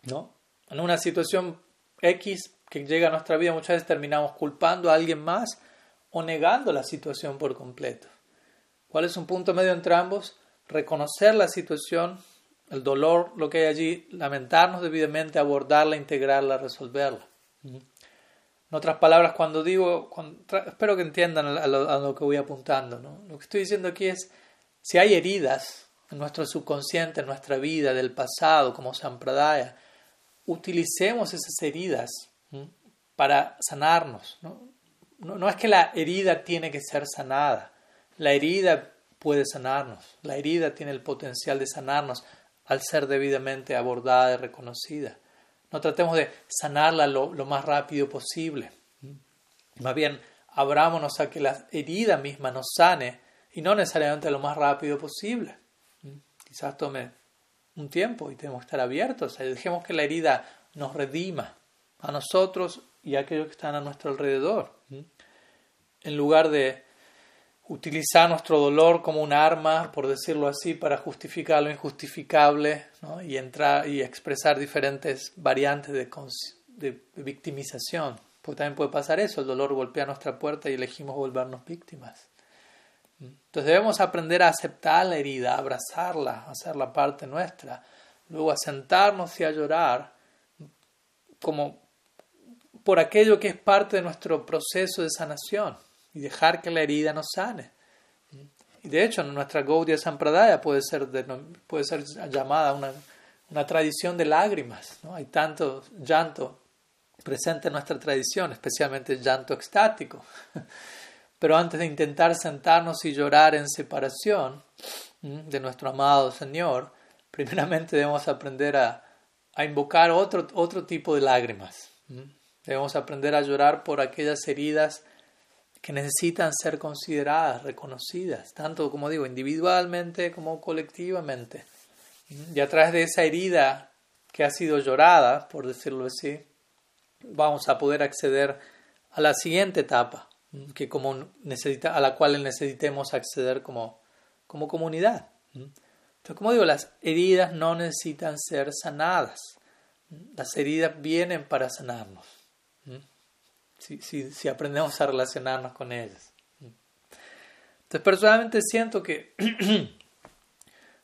A: ¿no? En una situación X que llega a nuestra vida muchas veces terminamos culpando a alguien más o negando la situación por completo. ¿Cuál es un punto medio entre ambos? Reconocer la situación, el dolor, lo que hay allí, lamentarnos debidamente, abordarla, integrarla, resolverla. En otras palabras, cuando digo, espero que entiendan a lo, que voy apuntando. Lo que estoy diciendo aquí es, si hay heridas en nuestro subconsciente, en nuestra vida, del pasado, como Sampradaya, utilicemos esas heridas para sanarnos. ¿no? No, es que la herida tiene que ser sanada, la herida puede sanarnos, la herida tiene el potencial de sanarnos al ser debidamente abordada y reconocida. No tratemos de sanarla lo, más rápido posible. Más bien, abrámonos a que la herida misma nos sane y no necesariamente lo más rápido posible. Quizás tome un tiempo y tenemos que estar abiertos. Dejemos que la herida nos redima a nosotros y a aquellos que están a nuestro alrededor. En lugar de utilizar nuestro dolor como un arma, por decirlo así, para justificar lo injustificable y entrar y expresar diferentes variantes de, de, victimización. Porque también puede pasar eso, el dolor golpea nuestra puerta y elegimos volvernos víctimas. Entonces debemos aprender a aceptar la herida, a abrazarla, a hacerla parte nuestra, luego a sentarnos y a llorar como por aquello que es parte de nuestro proceso de sanación y dejar que la herida nos sane. Y de hecho, nuestra Gaudiya Sampradaya puede ser, puede ser llamada una, una tradición de lágrimas. ¿no? Hay tanto llanto presente en nuestra tradición, especialmente el llanto extático. <laughs> pero antes de intentar sentarnos y llorar en separación de nuestro amado Señor, primeramente debemos aprender a, a invocar otro, otro tipo de lágrimas. Debemos aprender a llorar por aquellas heridas que necesitan ser consideradas, reconocidas, tanto como digo, individualmente como colectivamente. Y a través de esa herida que ha sido llorada, por decirlo así, vamos a poder acceder a la siguiente etapa, que como necesita, a la cual necesitemos acceder como, como comunidad. Entonces, como digo, las heridas no necesitan ser sanadas. Las heridas vienen para sanarnos. Si, si, aprendemos a relacionarnos con ellas. Entonces, personalmente siento que, <clears throat>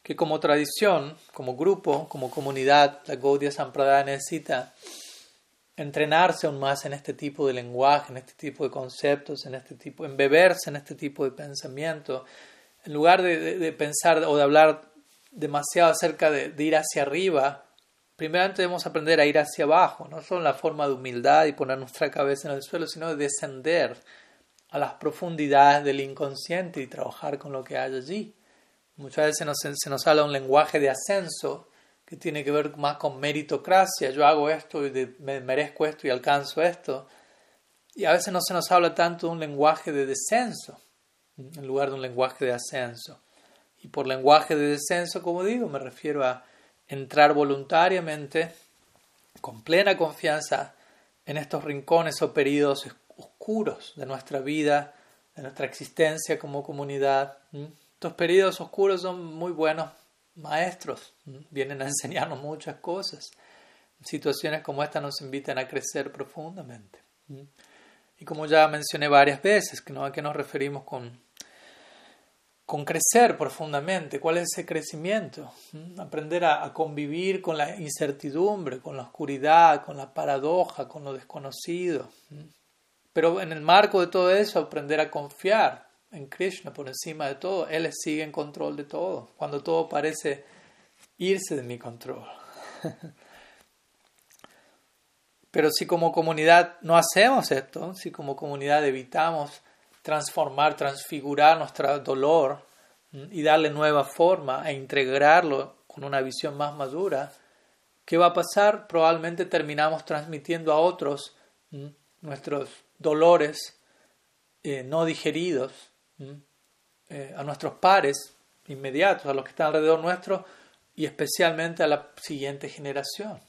A: que como tradición, como grupo, como comunidad, la Gaudiya Sampradaya necesita entrenarse aún más en este tipo de lenguaje, en este tipo de conceptos, en este tipo, en beberse en este tipo de pensamiento, en lugar de, pensar o de hablar demasiado acerca de, ir hacia arriba, primeramente debemos aprender a ir hacia abajo, no solo en la forma de humildad y poner nuestra cabeza en el suelo, sino de descender a las profundidades del inconsciente y trabajar con lo que hay allí. Muchas veces se nos habla un lenguaje de ascenso, que tiene que ver más con meritocracia, yo hago esto y me merezco esto y alcanzo esto. Y a veces no se nos habla tanto de un lenguaje de descenso, en lugar de un lenguaje de ascenso. Y por lenguaje de descenso, como digo, me refiero a entrar voluntariamente, con plena confianza, en estos rincones o periodos oscuros de nuestra vida, de nuestra existencia como comunidad. Estos periodos oscuros son muy buenos maestros, vienen a enseñarnos muchas cosas. Situaciones como esta nos invitan a crecer profundamente. Y como ya mencioné varias veces, ¿a qué nos referimos con, con crecer profundamente? ¿Cuál es ese crecimiento? Aprender a, convivir con la incertidumbre, con la oscuridad, con la paradoja, con lo desconocido. Pero en el marco de todo eso, aprender a confiar en Krishna por encima de todo. Él sigue en control de todo, cuando todo parece irse de mi control. <laughs> Pero si como comunidad no hacemos esto, si como comunidad evitamos transformar, transfigurar nuestro dolor y darle nueva forma e integrarlo con una visión más madura, ¿qué va a pasar? Probablemente terminamos transmitiendo a otros nuestros dolores eh, no digeridos eh, a nuestros pares inmediatos, a los que están alrededor nuestro y especialmente a la siguiente generación.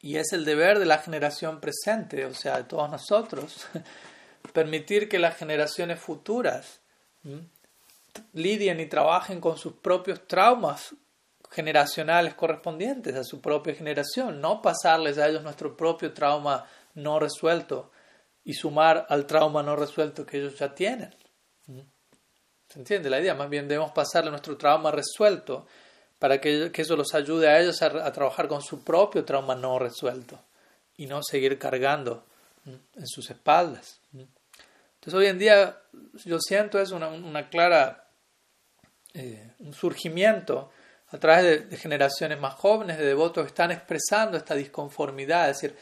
A: Y es el deber de la generación presente, o sea, de todos nosotros, <laughs> permitir que las generaciones futuras lidien y trabajen con sus propios traumas generacionales correspondientes a su propia generación, no pasarles a ellos nuestro propio trauma no resuelto y sumar al trauma no resuelto que ellos ya tienen. ¿Se entiende la idea? Más bien debemos pasarle nuestro trauma resuelto para que, eso los ayude a ellos a, trabajar con su propio trauma no resuelto y no seguir cargando en sus espaldas. Entonces hoy en día yo siento es una, clara eh, un surgimiento a través de, de, generaciones más jóvenes de devotos que están expresando esta disconformidad, es decir,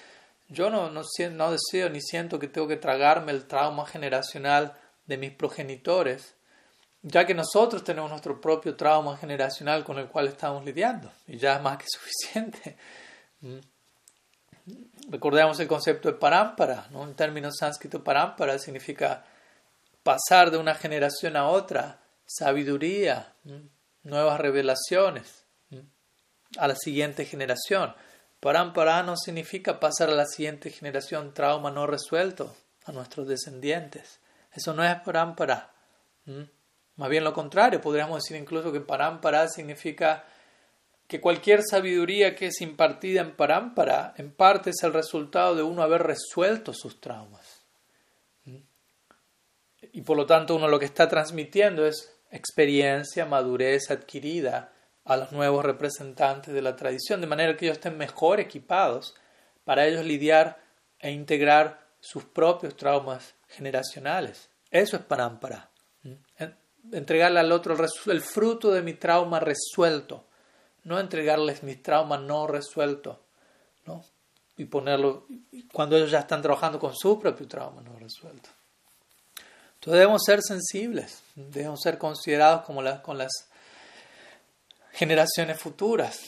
A: yo no, no, no deseo ni siento que tengo que tragarme el trauma generacional de mis progenitores, ya que nosotros tenemos nuestro propio trauma generacional con el cual estamos lidiando, y ya es más que suficiente. <laughs> Recordemos el concepto de parámpara, ¿no? en términos sánscrito parámpara significa pasar de una generación a otra, sabiduría, nuevas revelaciones a la siguiente generación. Parampara no significa pasar a la siguiente generación trauma no resuelto a nuestros descendientes. Eso no es parampara. Más bien lo contrario, podríamos decir incluso que parampara significa que cualquier sabiduría que es impartida en parampara en parte es el resultado de uno haber resuelto sus traumas. Y por lo tanto uno lo que está transmitiendo es experiencia, madurez adquirida a los nuevos representantes de la tradición, de manera que ellos estén mejor equipados para ellos lidiar e integrar sus propios traumas generacionales. Eso es parámpara. Entregarle al otro el fruto de mi trauma resuelto, no entregarles mi trauma no resuelto, ¿no? Y ponerlo cuando ellos ya están trabajando con su propio trauma no resuelto. Entonces debemos ser sensibles, debemos ser considerados como las, con las generaciones futuras.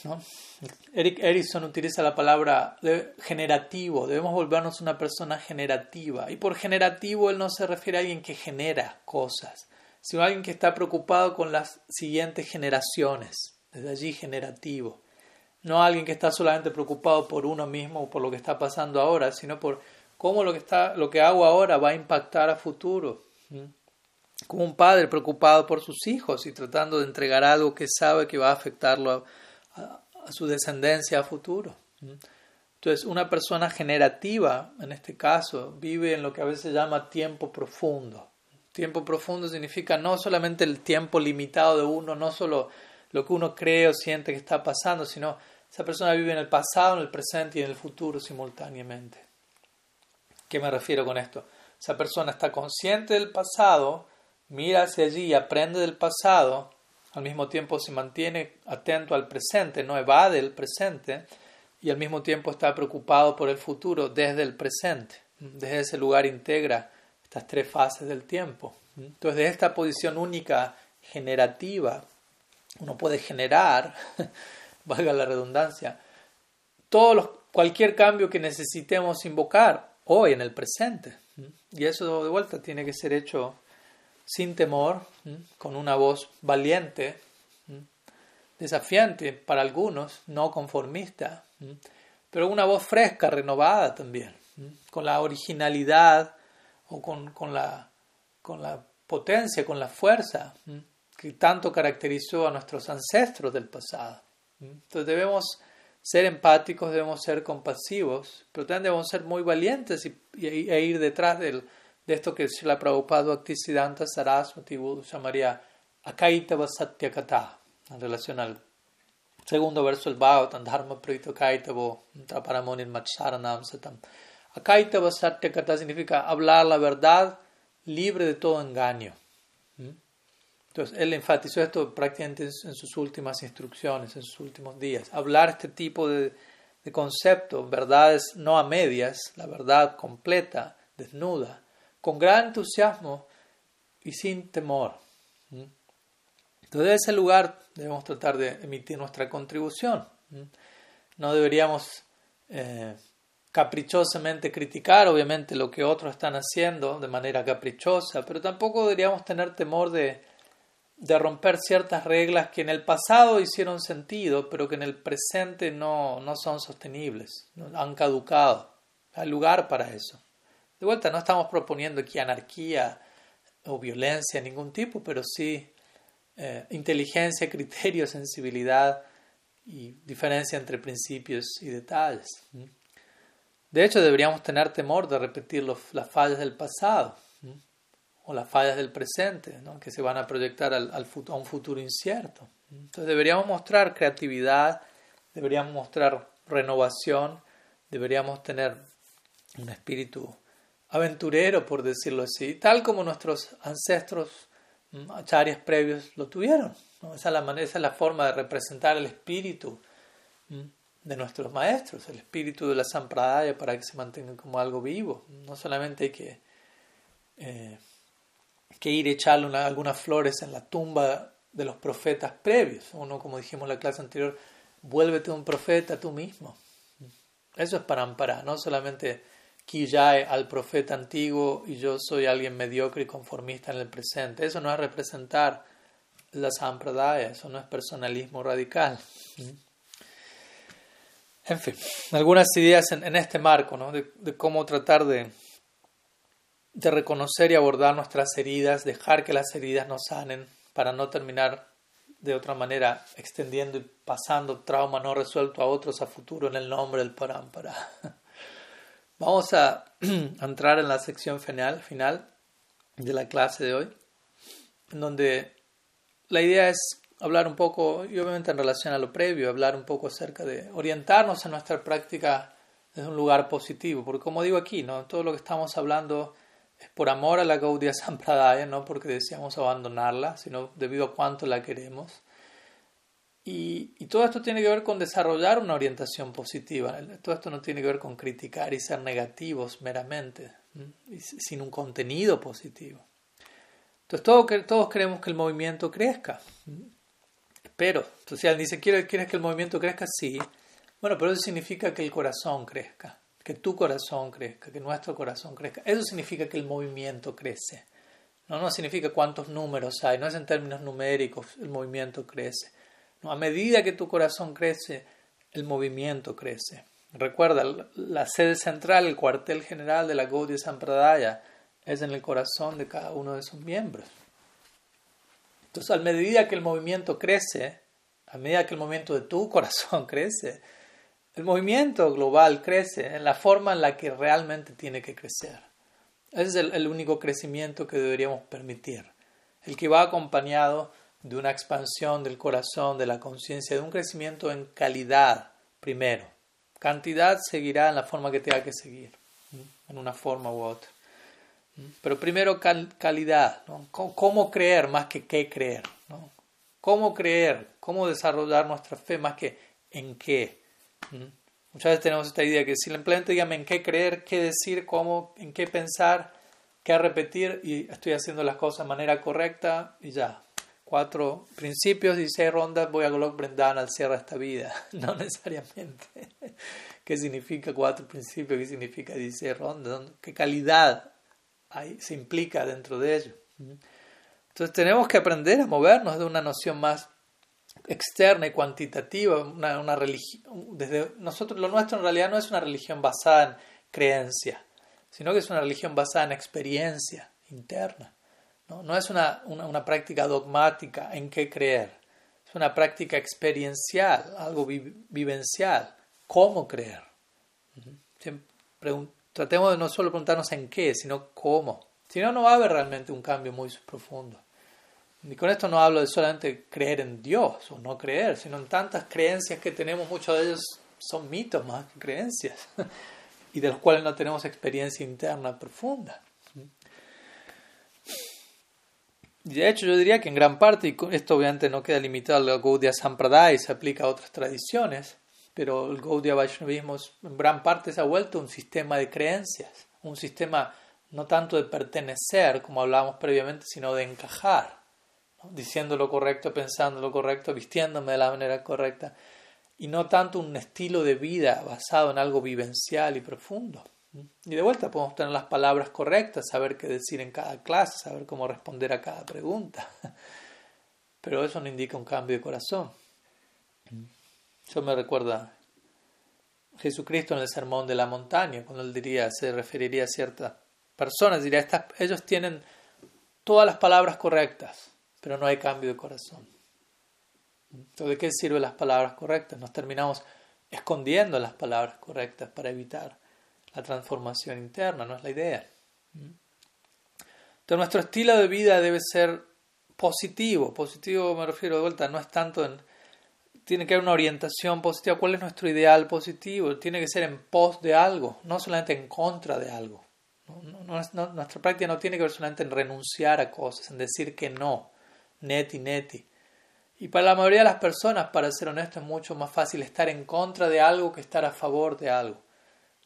A: Eric Erickson utiliza la palabra generativo, debemos volvernos una persona generativa. Y por generativo él no se refiere a alguien que genera cosas, sino a alguien que está preocupado con las siguientes generaciones, desde allí generativo. No alguien que está solamente preocupado por uno mismo o por lo que está pasando ahora, sino por cómo lo que, está, lo que hago ahora va a impactar a futuro. Como un padre preocupado por sus hijos y tratando de entregar algo que sabe que va a afectarlo a, su descendencia a futuro. Entonces, una persona generativa, en este caso, vive en lo que a veces se llama tiempo profundo. Tiempo profundo significa no solamente el tiempo limitado de uno, no solo lo que uno cree o siente que está pasando, sino esa persona vive en el pasado, en el presente y en el futuro simultáneamente. ¿Qué me refiero con esto? Esa persona está consciente del pasado, mira hacia allí y aprende del pasado, al mismo tiempo se mantiene atento al presente, no evade el presente, y al mismo tiempo está preocupado por el futuro desde el presente. Desde ese lugar integra estas tres fases del tiempo. Entonces, de esta posición única generativa, uno puede generar, <laughs> valga la redundancia, todo los, cualquier cambio que necesitemos invocar hoy en el presente. Y eso de vuelta tiene que ser hecho sin temor, con una voz valiente, desafiante para algunos, no conformista, pero una voz fresca, renovada también, con la originalidad o con, con, la, con la potencia, con la fuerza que tanto caracterizó a nuestros ancestros del pasado. Entonces debemos ser empáticos, debemos ser compasivos, pero también debemos ser muy valientes y, e ir detrás del, de esto que la Prabhupada Bhaktisiddhanta Saraswati llamaría Akaitava Satyakata, en relación al segundo verso del Bhagavatam, Dharma Prito Kaitavo, Traparamonir Matsharanam Satam. Akaitava Satyakata significa hablar la verdad libre de todo engaño. Entonces, él enfatizó esto prácticamente en sus últimas instrucciones, en sus últimos días. Hablar este tipo de, de conceptos, verdades no a medias, la verdad completa, desnuda, con gran entusiasmo y sin temor. Entonces, ese lugar debemos tratar de emitir nuestra contribución. No deberíamos eh, caprichosamente criticar, obviamente, lo que otros están haciendo de manera caprichosa, pero tampoco deberíamos tener temor de de romper ciertas reglas que en el pasado hicieron sentido, pero que en el presente no, no son sostenibles, han caducado. Hay lugar para eso. De vuelta, no estamos proponiendo aquí anarquía o violencia de ningún tipo, pero sí eh, inteligencia, <laughs> criterio, sensibilidad y diferencia entre principios y detalles. De hecho, deberíamos tener temor de repetir las fallas del pasado o las fallas del presente, que se van a proyectar al, al, a un futuro incierto. Entonces deberíamos mostrar creatividad, deberíamos mostrar renovación, deberíamos tener un espíritu aventurero, por decirlo así, tal como nuestros ancestros acharyas previos lo tuvieron. Esa, es la manera, esa es la forma de representar el espíritu de nuestros maestros, el espíritu de la sampradaya para que se mantenga como algo vivo. No solamente hay que eh, que ir a echarle algunas flores en la tumba de los profetas previos. Uno, como dijimos en la clase anterior, vuélvete un profeta tú mismo. Eso es para amparar, no solamente Kiyae al profeta antiguo y yo soy alguien mediocre y conformista en el presente. Eso no es representar la sampradaya, eso no es personalismo radical. En fin, algunas ideas en, este marco ¿no? de cómo tratar de de reconocer y abordar nuestras heridas, dejar que las heridas nos sanen para no terminar de otra manera extendiendo y pasando trauma no resuelto a otros a futuro en el nombre del Parampara. <laughs> Vamos a <clears throat> entrar en la sección final, final de la clase de hoy, en donde la idea es hablar un poco, y obviamente en relación a lo previo, hablar un poco acerca de orientarnos en nuestra práctica desde un lugar positivo, porque como digo aquí, ¿no? todo lo que estamos hablando es por amor a la Gaudiya Sampradaya, no porque deseamos abandonarla, sino debido a cuánto la queremos. Y, y, todo esto tiene que ver con desarrollar una orientación positiva. Todo esto no tiene que ver con criticar y ser negativos meramente, sin un contenido positivo. Entonces todos, todos queremos que el movimiento crezca. Pero, entonces él dice, ¿quieres, ¿quieres que el movimiento crezca? Sí. Bueno, pero eso significa que el corazón crezca, que tu corazón crezca, que nuestro corazón crezca. Eso significa que el movimiento crece. No, no significa cuántos números hay, no es en términos numéricos, el movimiento crece. A medida que tu corazón crece, el movimiento crece. Recuerda, la sede central, el cuartel general de la Gaudiya Sampradaya es en el corazón de cada uno de sus miembros. Entonces, a medida que el movimiento crece, a medida que el movimiento de tu <laughs> corazón crece, el movimiento global crece en la forma en la que realmente tiene que crecer. Ese es el, único crecimiento que deberíamos permitir. El que va acompañado de una expansión del corazón, de la conciencia, de un crecimiento en calidad primero. Cantidad seguirá en la forma que tenga que seguir, en una forma u otra. Pero primero calidad, ¿Cómo, creer más que qué creer? ¿Cómo creer? ¿Cómo desarrollar nuestra fe más que en qué? Muchas veces tenemos esta idea que simplemente dígame en qué creer, qué decir, cómo, en qué pensar, qué repetir y estoy haciendo las cosas de manera correcta y ya. Cuatro principios y seis rondas, voy a Golok Brendan al cierre de esta vida. <laughs> No necesariamente. ¿Qué significa cuatro principios? ¿Qué significa 16 rondas? ¿Qué calidad ahí se implica dentro de ello. Entonces tenemos que aprender a movernos de una noción más externa y cuantitativa, una. Desde nosotros, lo nuestro en realidad no es una religión basada en creencia, sino que es una religión basada en experiencia interna. No, es una, una, práctica dogmática en qué creer, es una práctica experiencial, algo vivencial, cómo creer. Tratemos de no solo preguntarnos en qué, sino cómo. Si no, no va a haber realmente un cambio muy profundo. Y con esto no hablo de solamente creer en Dios o no creer, sino en tantas creencias que tenemos, muchos de ellos son mitos más que creencias, <laughs> y de los cuales no tenemos experiencia interna profunda. De hecho, yo diría que en gran parte, y esto obviamente no queda limitado al Gaudiya Sampradaya y se aplica a otras tradiciones, pero el Gaudiya Vaishnavismo en gran parte se ha vuelto un sistema de creencias, un sistema no tanto de pertenecer, como hablábamos previamente, sino de encajar, diciendo lo correcto, pensando lo correcto, vistiéndome de la manera correcta, y no tanto un estilo de vida basado en algo vivencial y profundo. Y de vuelta podemos tener las palabras correctas, saber qué decir en cada clase, saber cómo responder a cada pregunta, <laughs> pero eso no indica un cambio de corazón. Eso me recuerda Jesucristo en el sermón de la montaña, cuando él diría, se referiría a ciertas personas, diría, estas, ellos tienen todas las palabras correctas, pero no hay cambio de corazón. Entonces, ¿de qué sirven las palabras correctas? Nos terminamos escondiendo las palabras correctas para evitar la transformación interna, no es la idea. Entonces, nuestro estilo de vida debe ser positivo. Positivo me refiero de vuelta, no es tanto en tiene que haber una orientación positiva. ¿Cuál es nuestro ideal positivo? Tiene que ser en pos de algo, no solamente en contra de algo. nuestra práctica no tiene que ver solamente en renunciar a cosas, en decir que no, neti, neti. Y para la mayoría de las personas, para ser honesto, es mucho más fácil estar en contra de algo que estar a favor de algo.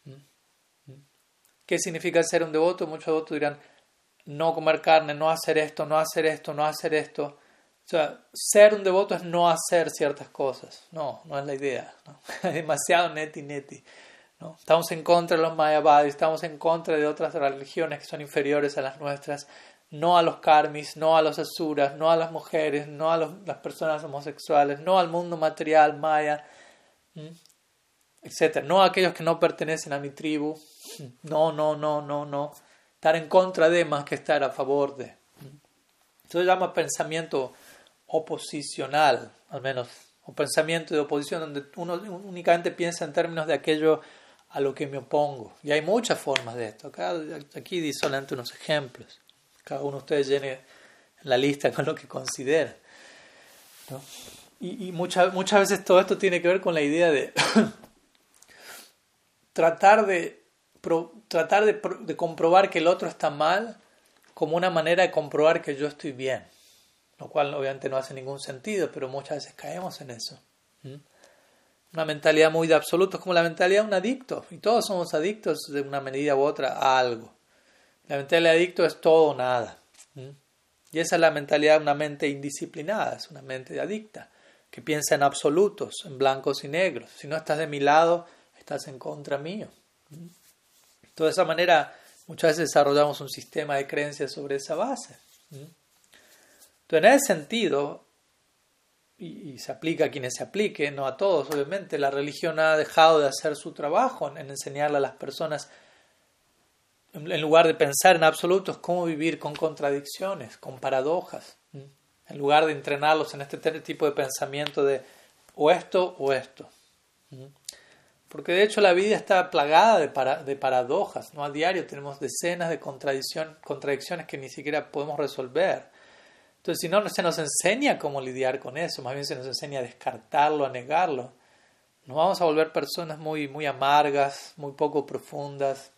A: ¿Mm? ¿Mm? ¿Qué significa ser un devoto? Muchos devotos dirán, no comer carne, no hacer esto, no hacer esto, no hacer esto. O sea, ser un devoto es no hacer ciertas cosas. No, no es la idea. <laughs> Es demasiado neti neti. ¿no? Estamos en contra de los mayavadis, estamos en contra de otras religiones que son inferiores a las nuestras. No a los karmis, no a los asuras, no a las mujeres, no a las personas homosexuales, no al mundo material maya, etc. No a aquellos que no pertenecen a mi tribu. <clears throat> No, no, no, no, no. Estar en contra de más que estar a favor de. Eso se llama pensamiento oposicional, al menos, un pensamiento de oposición donde uno únicamente piensa en términos de aquello a lo que me opongo. Y hay muchas formas de esto. Aquí di solamente unos ejemplos. Cada uno de ustedes llene la lista con lo que considera. Y, muchas, veces todo esto tiene que ver con la idea de <coughs> tratar de tratar de comprobar que el otro está mal como una manera de comprobar que yo estoy bien lo cual obviamente no hace ningún sentido, pero muchas veces caemos en eso. Una mentalidad muy de absoluto, es como la mentalidad de un adicto, y todos somos adictos de una medida u otra a algo. La mentalidad de adicto es todo o nada. Y esa es la mentalidad de una mente indisciplinada, es una mente adicta, que piensa en absolutos, en blancos y negros. Si no estás de mi lado, estás en contra mío. De esa manera, muchas veces desarrollamos un sistema de creencias sobre esa base. Entonces, en ese sentido, y, se aplica a quienes se aplique, no a todos, obviamente, la religión ha dejado de hacer su trabajo en enseñarle a las personas en lugar de pensar en absolutos, cómo vivir con contradicciones, con paradojas, en lugar de entrenarlos en este tipo de pensamiento de o esto o esto. Porque de hecho la vida está plagada de, de paradojas, ¿no? A diario tenemos decenas de contradicciones que ni siquiera podemos resolver. Entonces, si no se nos enseña cómo lidiar con eso, más bien se nos enseña a descartarlo, a negarlo, nos vamos a volver personas muy, muy amargas, muy poco profundas,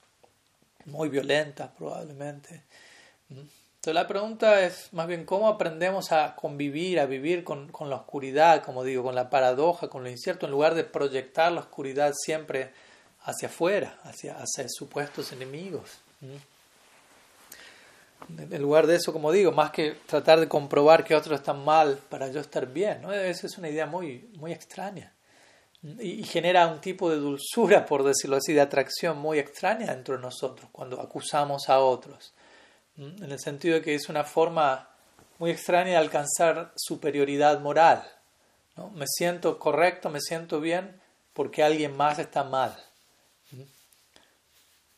A: muy violentas probablemente. Entonces la pregunta es más bien cómo aprendemos a convivir, a vivir con, con, la oscuridad, como digo, con la paradoja, con lo incierto, en lugar de proyectar la oscuridad siempre hacia afuera, hacia, supuestos enemigos. En lugar de eso, como digo, más que tratar de comprobar que otros están mal para yo estar bien, ¿no? esa es una idea muy, muy extraña y, genera un tipo de dulzura, por decirlo así, de atracción muy extraña dentro de nosotros cuando acusamos a otros. En el sentido de que es una forma muy extraña de alcanzar superioridad moral. ¿no? Me siento correcto, me siento bien porque alguien más está mal.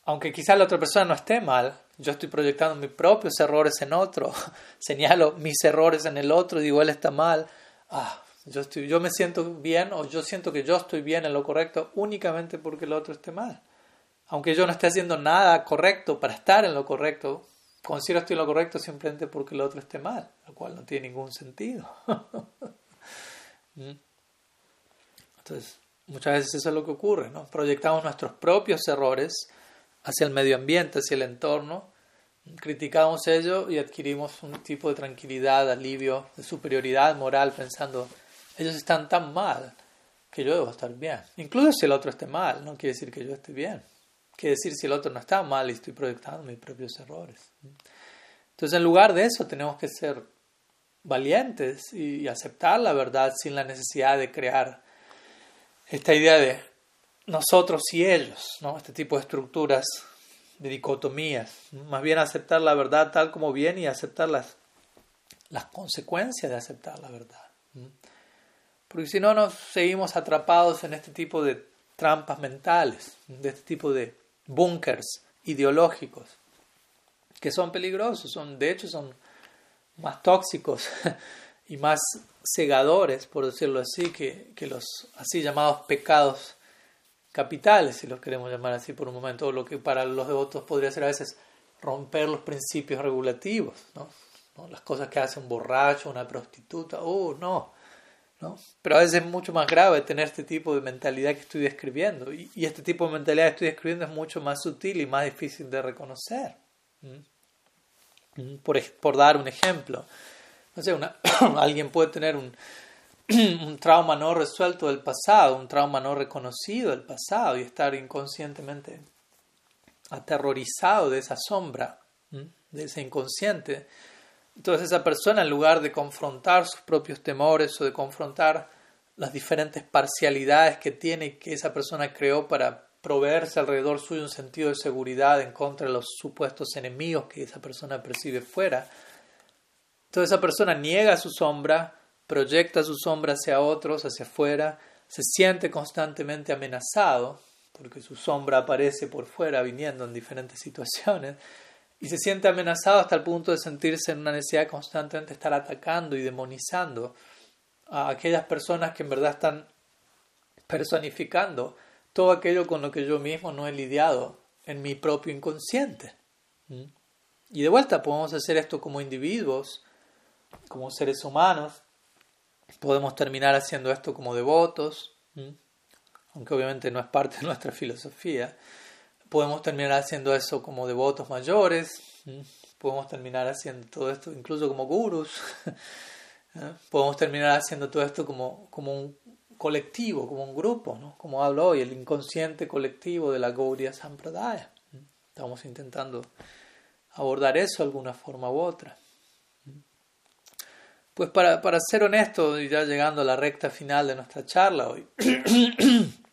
A: Aunque quizás la otra persona no esté mal, yo estoy proyectando mis propios errores en otro, <laughs> señalo mis errores en el otro, digo él está mal. Ah, yo, estoy, yo me siento bien o yo siento que yo estoy bien en lo correcto únicamente porque el otro esté mal. Aunque yo no esté haciendo nada correcto para estar en lo correcto, considero estoy en lo correcto simplemente porque el otro esté mal, lo cual no tiene ningún sentido. <laughs> ¿Mm? Entonces, muchas veces eso es lo que ocurre, ¿no? Proyectamos nuestros propios errores hacia el medio ambiente, hacia el entorno, criticamos ello y adquirimos un tipo de tranquilidad, alivio, de superioridad moral pensando ellos están tan mal que yo debo estar bien. Incluso si el otro esté mal, no quiere decir que yo esté bien. Quiere decir si el otro no está mal y estoy proyectando mis propios errores. Entonces, en lugar de eso, tenemos que ser valientes y aceptar la verdad sin la necesidad de crear esta idea de nosotros y ellos, ¿no? este tipo de estructuras de dicotomías. Más bien aceptar la verdad tal como viene y aceptar las, las consecuencias de aceptar la verdad. Porque si no, nos seguimos atrapados en este tipo de trampas mentales, de este tipo de búnkers ideológicos, que son peligrosos, son, de hecho son más tóxicos <laughs> y más cegadores, por decirlo así, que, que los así llamados pecados capitales, si los queremos llamar así por un momento, o lo que para los devotos podría ser a veces romper los principios regulativos, ¿no? Las cosas que hace un borracho, una prostituta, oh, no, pero a veces es mucho más grave tener este tipo de mentalidad que estoy describiendo. Y, este tipo de mentalidad que estoy describiendo es mucho más sutil y más difícil de reconocer. Por, por dar un ejemplo, no sé, <coughs> alguien puede tener un, <coughs> un trauma no resuelto del pasado, un trauma no reconocido del pasado y estar inconscientemente aterrorizado de esa sombra, de ese inconsciente entonces esa persona, en lugar de confrontar sus propios temores o de confrontar las diferentes parcialidades que tiene que esa persona creó para proveerse alrededor suyo un sentido de seguridad en contra de los supuestos enemigos que esa persona percibe fuera, entonces esa persona niega su sombra, proyecta su sombra hacia otros, hacia afuera, se siente constantemente amenazado, porque su sombra aparece por fuera viniendo en diferentes situaciones, y se siente amenazado hasta el punto de sentirse en una necesidad constantemente estar atacando y demonizando a aquellas personas que en verdad están personificando todo aquello con lo que yo mismo no he lidiado en mi propio inconsciente. ¿Mm? Y de vuelta podemos hacer esto como individuos, como seres humanos, podemos terminar haciendo esto como devotos, ¿Mm? aunque obviamente no es parte de nuestra filosofía podemos terminar haciendo eso como devotos mayores, podemos terminar haciendo todo esto incluso como gurus, <laughs> podemos terminar haciendo todo esto como, como un colectivo, como un grupo, ¿no? como hablo hoy, el inconsciente colectivo de la Gaudiya Sampradaya. Estamos intentando abordar eso de alguna forma u otra. Pues para, para ser honesto, ya llegando a la recta final de nuestra charla hoy, <clears throat>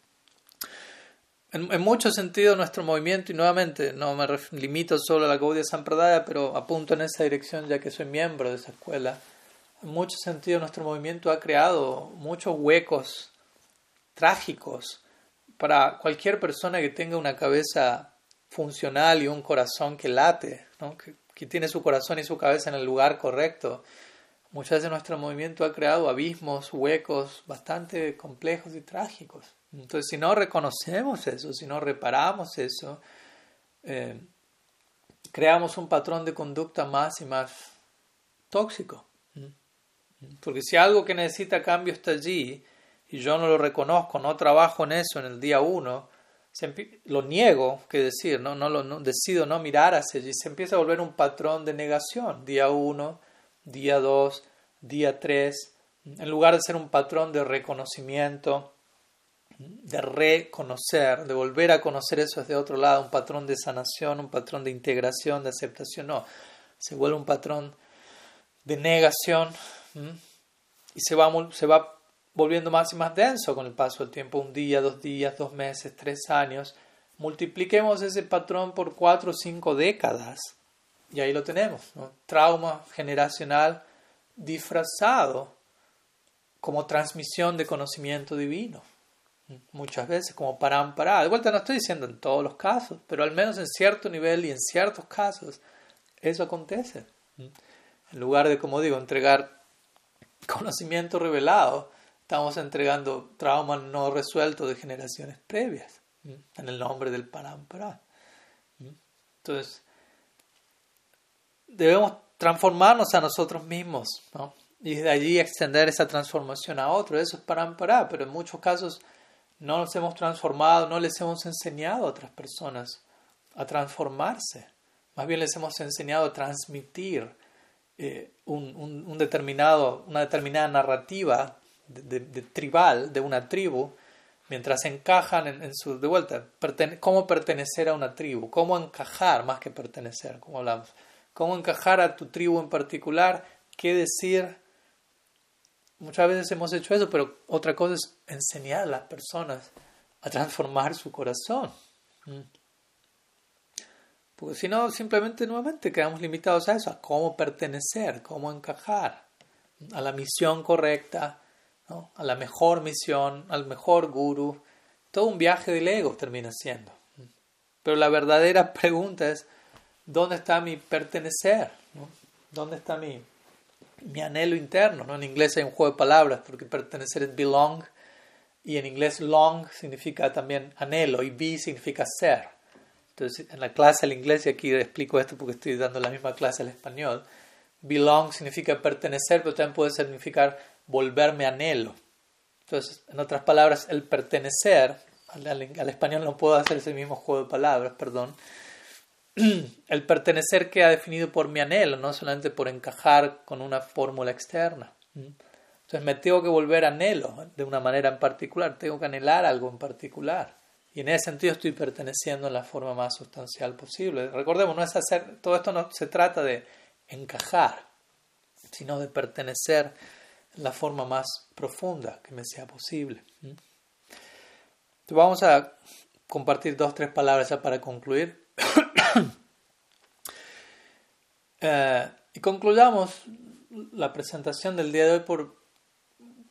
A: en, en muchos sentidos nuestro movimiento, y nuevamente no me limito solo a la Gaudiya Sampradaya, pero apunto en esa dirección ya que soy miembro de esa escuela, en muchos sentidos nuestro movimiento ha creado muchos huecos trágicos para cualquier persona que tenga una cabeza funcional y un corazón que late, que, que tiene su corazón y su cabeza en el lugar correcto Muchas veces nuestro movimiento ha creado abismos, huecos bastante complejos y trágicos. Entonces, si no reconocemos eso, si no reparamos eso, eh, creamos un patrón de conducta más y más tóxico. Porque si algo que necesita cambio está allí y yo no lo reconozco, no trabajo en eso en el día uno, lo niego, que decir, ¿no? No, lo, decido no mirar hacia allí, se empieza a volver un patrón de negación. Día uno, día 2, día 3, en lugar de ser un patrón de reconocimiento, de reconocer, de volver a conocer eso desde otro lado, un patrón de sanación, un patrón de integración, de aceptación, no, se vuelve un patrón de negación y se va, se va volviendo más y más denso con el paso del tiempo, un día, dos días, dos meses, tres años. Multipliquemos ese patrón por cuatro o cinco décadas y ahí lo tenemos, trauma generacional disfrazado como transmisión de conocimiento divino. Muchas veces como parampara. De vuelta no estoy diciendo en todos los casos, pero al menos en cierto nivel y en ciertos casos eso acontece. En lugar de, como digo, entregar conocimiento revelado, estamos entregando trauma no resuelto de generaciones previas en el nombre del parampara. Entonces, debemos transformarnos a nosotros mismos y de allí extender esa transformación a otros. Eso es parampara, pero en muchos casos no nos hemos transformado, no les hemos enseñado a otras personas a transformarse. Más bien les hemos enseñado a transmitir eh, un, determinado, una determinada narrativa de, tribal de una tribu mientras encajan en, su de vuelta cómo pertenecer a una tribu cómo encajar más que pertenecer como hablamos cómo encajar a tu tribu en particular, qué decir. Muchas veces hemos hecho eso, pero otra cosa es enseñar a las personas a transformar su corazón. Mm. Porque si no, simplemente nuevamente quedamos limitados a eso, a cómo pertenecer, cómo encajar a la misión correcta, a la mejor misión, al mejor guru. Todo un viaje del ego termina siendo. Pero la verdadera <laughs> pregunta es, ¿dónde está mi pertenecer? ¿Dónde está mi, mi anhelo interno? ¿no? En inglés hay un juego de palabras porque pertenecer es belong y en inglés long significa también anhelo y be significa ser. Entonces, en la clase del inglés, y aquí explico esto porque estoy dando la misma clase al español, belong significa pertenecer, pero también puede significar volverme anhelo. Entonces, en otras palabras, el pertenecer, al, al español no puedo hacer ese mismo juego de palabras, perdón, el pertenecer que ha definido por mi anhelo, no solamente por encajar con una fórmula externa. Entonces me tengo que volver anhelo de una manera en particular, tengo que anhelar algo en particular. Y en ese sentido estoy perteneciendo en la forma más sustancial posible. Recordemos, no es hacer, todo esto no se trata de encajar, sino de pertenecer en la forma más profunda que me sea posible. Entonces vamos a compartir dos, tres palabras ya para concluir. <coughs> Eh, y concluyamos la presentación del día de hoy por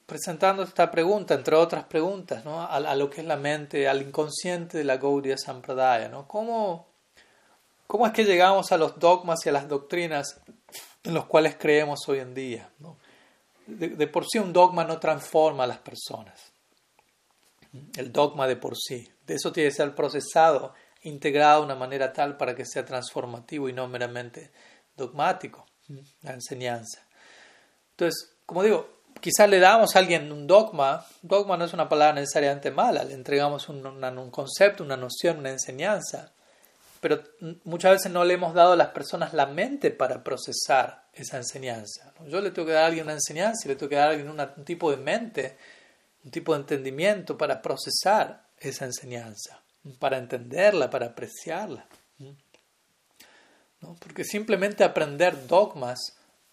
A: presentando esta pregunta, entre otras preguntas, ¿no? a, lo que es la mente, al inconsciente de la Gaudiya Sampradaya. ¿no? ¿Cómo, ¿Cómo es que llegamos a los dogmas y a las doctrinas en los cuales creemos hoy en día? De, de, por sí un dogma no transforma a las personas. El dogma de por sí. De eso tiene que ser procesado integrado de una manera tal para que sea transformativo y no meramente dogmático, la enseñanza. Entonces, como digo, quizás le damos a alguien un dogma, dogma no es una palabra necesariamente mala, le entregamos un, un concepto, una noción, una enseñanza, pero muchas veces no le hemos dado a las personas la mente para procesar esa enseñanza. Yo le tengo que dar a alguien una enseñanza y le tengo que dar a alguien un tipo de mente, un tipo de entendimiento para procesar esa enseñanza para entenderla, para apreciarla. Porque simplemente aprender dogmas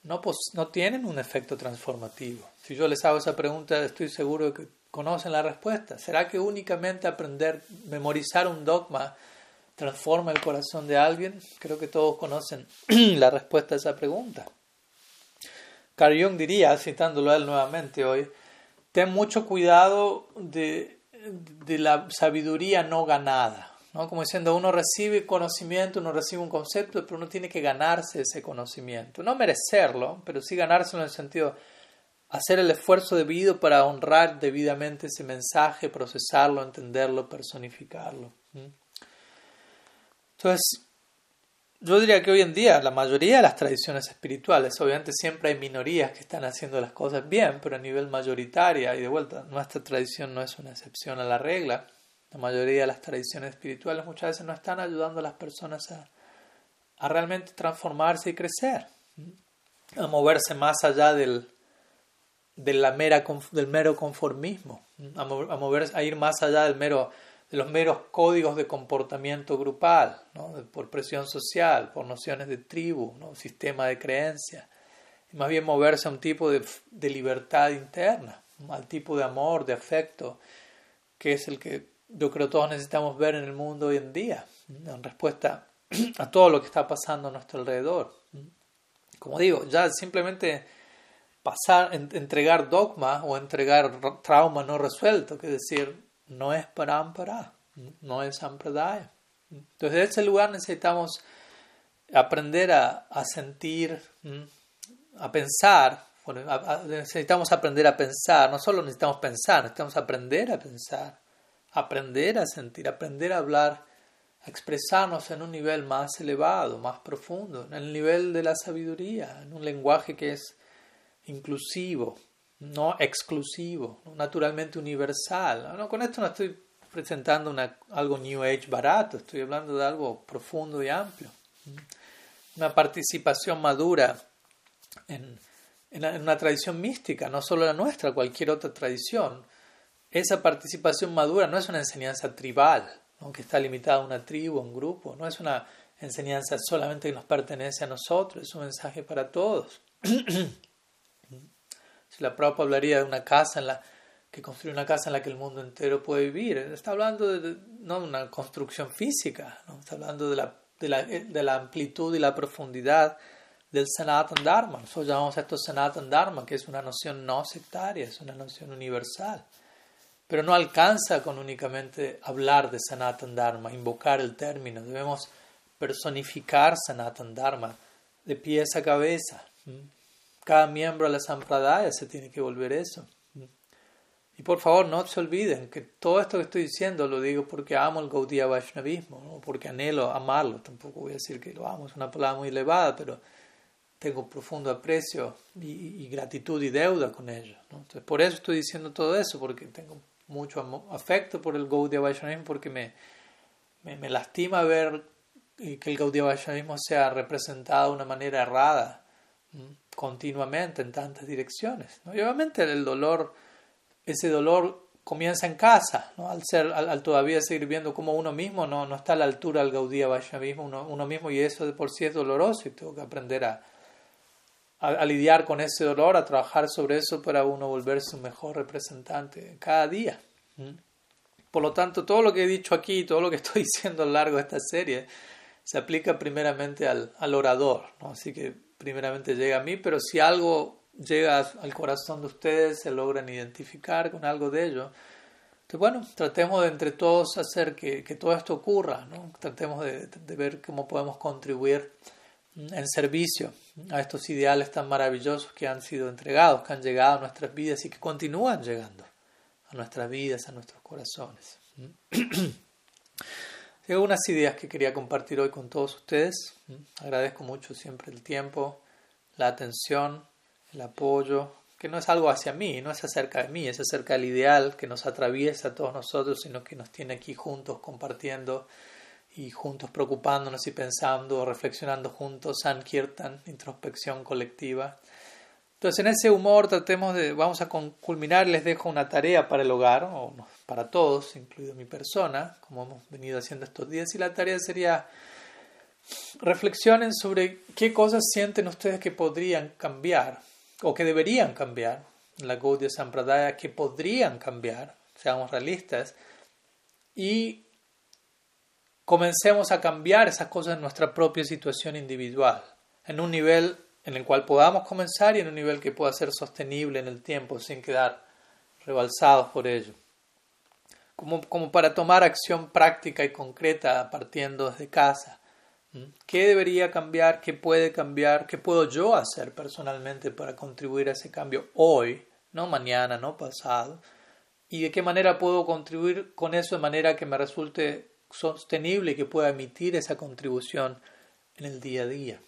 A: no, no tienen un efecto transformativo. Si yo les hago esa pregunta, estoy seguro de que conocen la respuesta. ¿Será que únicamente aprender, memorizar un dogma transforma el corazón de alguien? Creo que todos conocen <clears throat> la respuesta a esa pregunta. Carl Jung diría, citándolo él nuevamente hoy, ten mucho cuidado de la sabiduría no ganada. ¿No? Como diciendo, uno recibe conocimiento, uno recibe un concepto, pero uno tiene que ganarse ese conocimiento. No merecerlo, pero sí ganárselo en el sentido hacer el esfuerzo debido para honrar debidamente ese mensaje, procesarlo, entenderlo, personificarlo. Entonces, yo diría que hoy en día la mayoría de las tradiciones espirituales, obviamente siempre hay minorías que están haciendo las cosas bien, pero a nivel mayoritaria, y de vuelta, nuestra tradición no es una excepción a la regla, la mayoría de las tradiciones espirituales muchas veces no están ayudando a las personas a, a realmente transformarse y crecer, a moverse más allá del, de la mera, del mero conformismo, a, mover, a ir más allá del mero, de los meros códigos de comportamiento grupal, por presión social, por nociones de tribu, ¿no? sistema de creencia, más bien moverse a un tipo de, de libertad interna, al tipo de amor, de afecto, que es el que yo creo todos necesitamos ver en el mundo hoy en día, en respuesta <clears throat> a todo lo que está pasando a nuestro alrededor. Como digo, ya simplemente pasar, entregar dogma o entregar trauma no resuelto, que decir, no es parampara, no es sampradaya. Entonces, en ese lugar necesitamos aprender a, a sentir, a pensar, necesitamos aprender a pensar, no solo necesitamos pensar, necesitamos aprender a pensar, aprender a sentir, aprender a hablar, a expresarnos en un nivel más elevado, más profundo, en el nivel de la sabiduría, en un lenguaje que es inclusivo, no exclusivo, naturalmente universal. No, con esto no estoy presentando una, algo New Age barato, estoy hablando de algo profundo y amplio. Una participación madura en, en una tradición mística, no solo la nuestra, cualquier otra tradición. Esa participación madura no es una enseñanza tribal, que está limitada a una tribu, a un grupo, no es una enseñanza solamente que nos pertenece a nosotros, es un mensaje para todos. <clears throat> Si la Prabhupada hablaría de una casa en la que construye una casa en la que el mundo entero puede vivir, está hablando de, no de una construcción física, ¿no? está hablando de la, de, la, de la amplitud y la profundidad del Sanatan Dharma. Nosotros llamamos esto Sanatan Dharma, que es una noción no sectaria, es una noción universal. Pero no alcanza con únicamente hablar de Sanatan Dharma, invocar el término. Debemos personificar Sanatan Dharma de pies a cabeza. Cada miembro de la Sampradaya se tiene que volver eso. Y por favor, no se olviden que todo esto que estoy diciendo lo digo porque amo el Gaudiya Vaishnavismo, ¿no? porque anhelo amarlo. Tampoco voy a decir que lo amo, es una palabra muy elevada, pero tengo profundo aprecio y, gratitud y deuda con ello. Por eso estoy diciendo todo eso, porque tengo mucho afecto por el Gaudiya Vaishnavismo, porque me, me, lastima ver que el Gaudiya Vaishnavismo sea representado de una manera errada continuamente en tantas direcciones. ¿no? Y obviamente el dolor, ese dolor comienza en casa, ¿no? al, ser, al, todavía seguir viendo como uno mismo no, no está a la altura del Gaudí Vaishnavismo, uno, uno mismo, y eso de por sí es doloroso y tengo que aprender a, a, lidiar con ese dolor, a trabajar sobre eso para uno volverse un mejor representante cada día. Por lo tanto, todo lo que he dicho aquí, todo lo que <laughs> estoy diciendo a lo largo de esta serie, se aplica primeramente al, al orador. ¿no? Así que primeramente llega a mí, pero si algo llega al corazón de ustedes, se logran identificar con algo de ello. Entonces, bueno, tratemos de entre todos hacer que, que todo esto ocurra, ¿no? tratemos de, de, ver cómo podemos contribuir en servicio a estos ideales tan maravillosos que han sido entregados, que han llegado a nuestras vidas y que continúan llegando a nuestras vidas, a nuestros corazones. <clears throat> Tengo unas ideas que quería compartir hoy con todos ustedes. Agradezco mucho siempre el tiempo, la atención, el apoyo, que no es algo hacia mí, no es acerca de mí, es acerca del ideal que nos atraviesa a todos nosotros, sino que nos tiene aquí juntos compartiendo y juntos preocupándonos y pensando, reflexionando juntos, Sankirtan, introspección colectiva. Entonces, en ese humor tratemos de, vamos a culminar, les dejo una tarea para el hogar, o para todos, incluido mi persona, como hemos venido haciendo estos días, y la tarea sería reflexionen sobre qué cosas sienten ustedes que podrían cambiar o que deberían cambiar en la Gaudiya Sampradaya, que podrían cambiar, seamos realistas, y comencemos a cambiar esas cosas en nuestra propia situación individual, en un nivel en el cual podamos comenzar y en un nivel que pueda ser sostenible en el tiempo sin quedar rebalsados por ello. Como, como para tomar acción práctica y concreta partiendo desde casa. ¿Qué debería cambiar? ¿Qué puede cambiar? ¿Qué puedo yo hacer personalmente para contribuir a ese cambio hoy? No mañana, no pasado. ¿Y de qué manera puedo contribuir con eso de manera que me resulte sostenible que pueda emitir esa contribución en el día a día?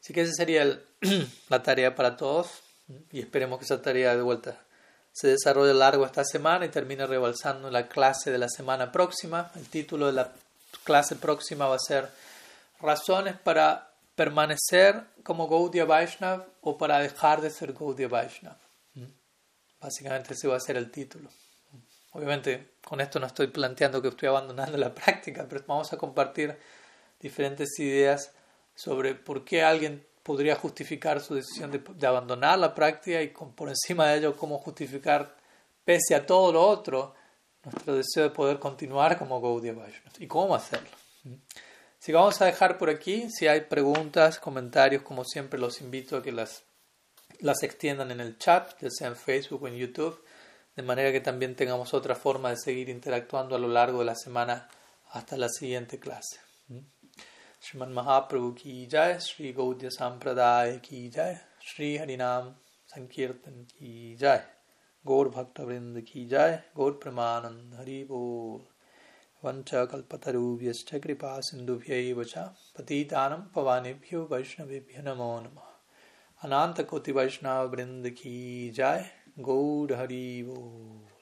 A: Así que esa sería <clears throat> la tarea para todos y esperemos que esa tarea de vuelta se desarrolle largo esta semana y termine rebalsando la clase de la semana próxima. El título de la clase próxima va a ser razones para permanecer como Gaudiya Vaishnav o para dejar de ser Gaudiya Vaishnav. Básicamente ese va a ser el título. Obviamente con esto no estoy planteando que estoy abandonando la <laughs> práctica, pero vamos a compartir diferentes ideas sobre por qué alguien podría justificar su decisión de, abandonar la práctica y por encima de ello cómo justificar, pese a todo lo otro, nuestro deseo de poder continuar como Gaudiya Vaishnava y cómo hacerlo. Así vamos a dejar por aquí. Si hay preguntas, comentarios, como siempre, los invito a que las, las extiendan en el chat, ya sea en Facebook o en YouTube, de manera que también tengamos otra forma de seguir interactuando a lo largo de la semana hasta la siguiente clase. श्रीमन महाप्रभु की जय श्री गौद्य संप्रदाय की जय श्री हरिनाम संकीर्तन की जय गौर भक्त वृंद की जय गौर प्रमानंद हरि बोल वंच कल्पतरुभ्यश्च कृपा सिंधुभ्य च पतितानं पवानेभ्यो वैष्णवेभ्य नमो नमः अनंत कोटि वैष्णव वृंद की जय गौर हरि बोल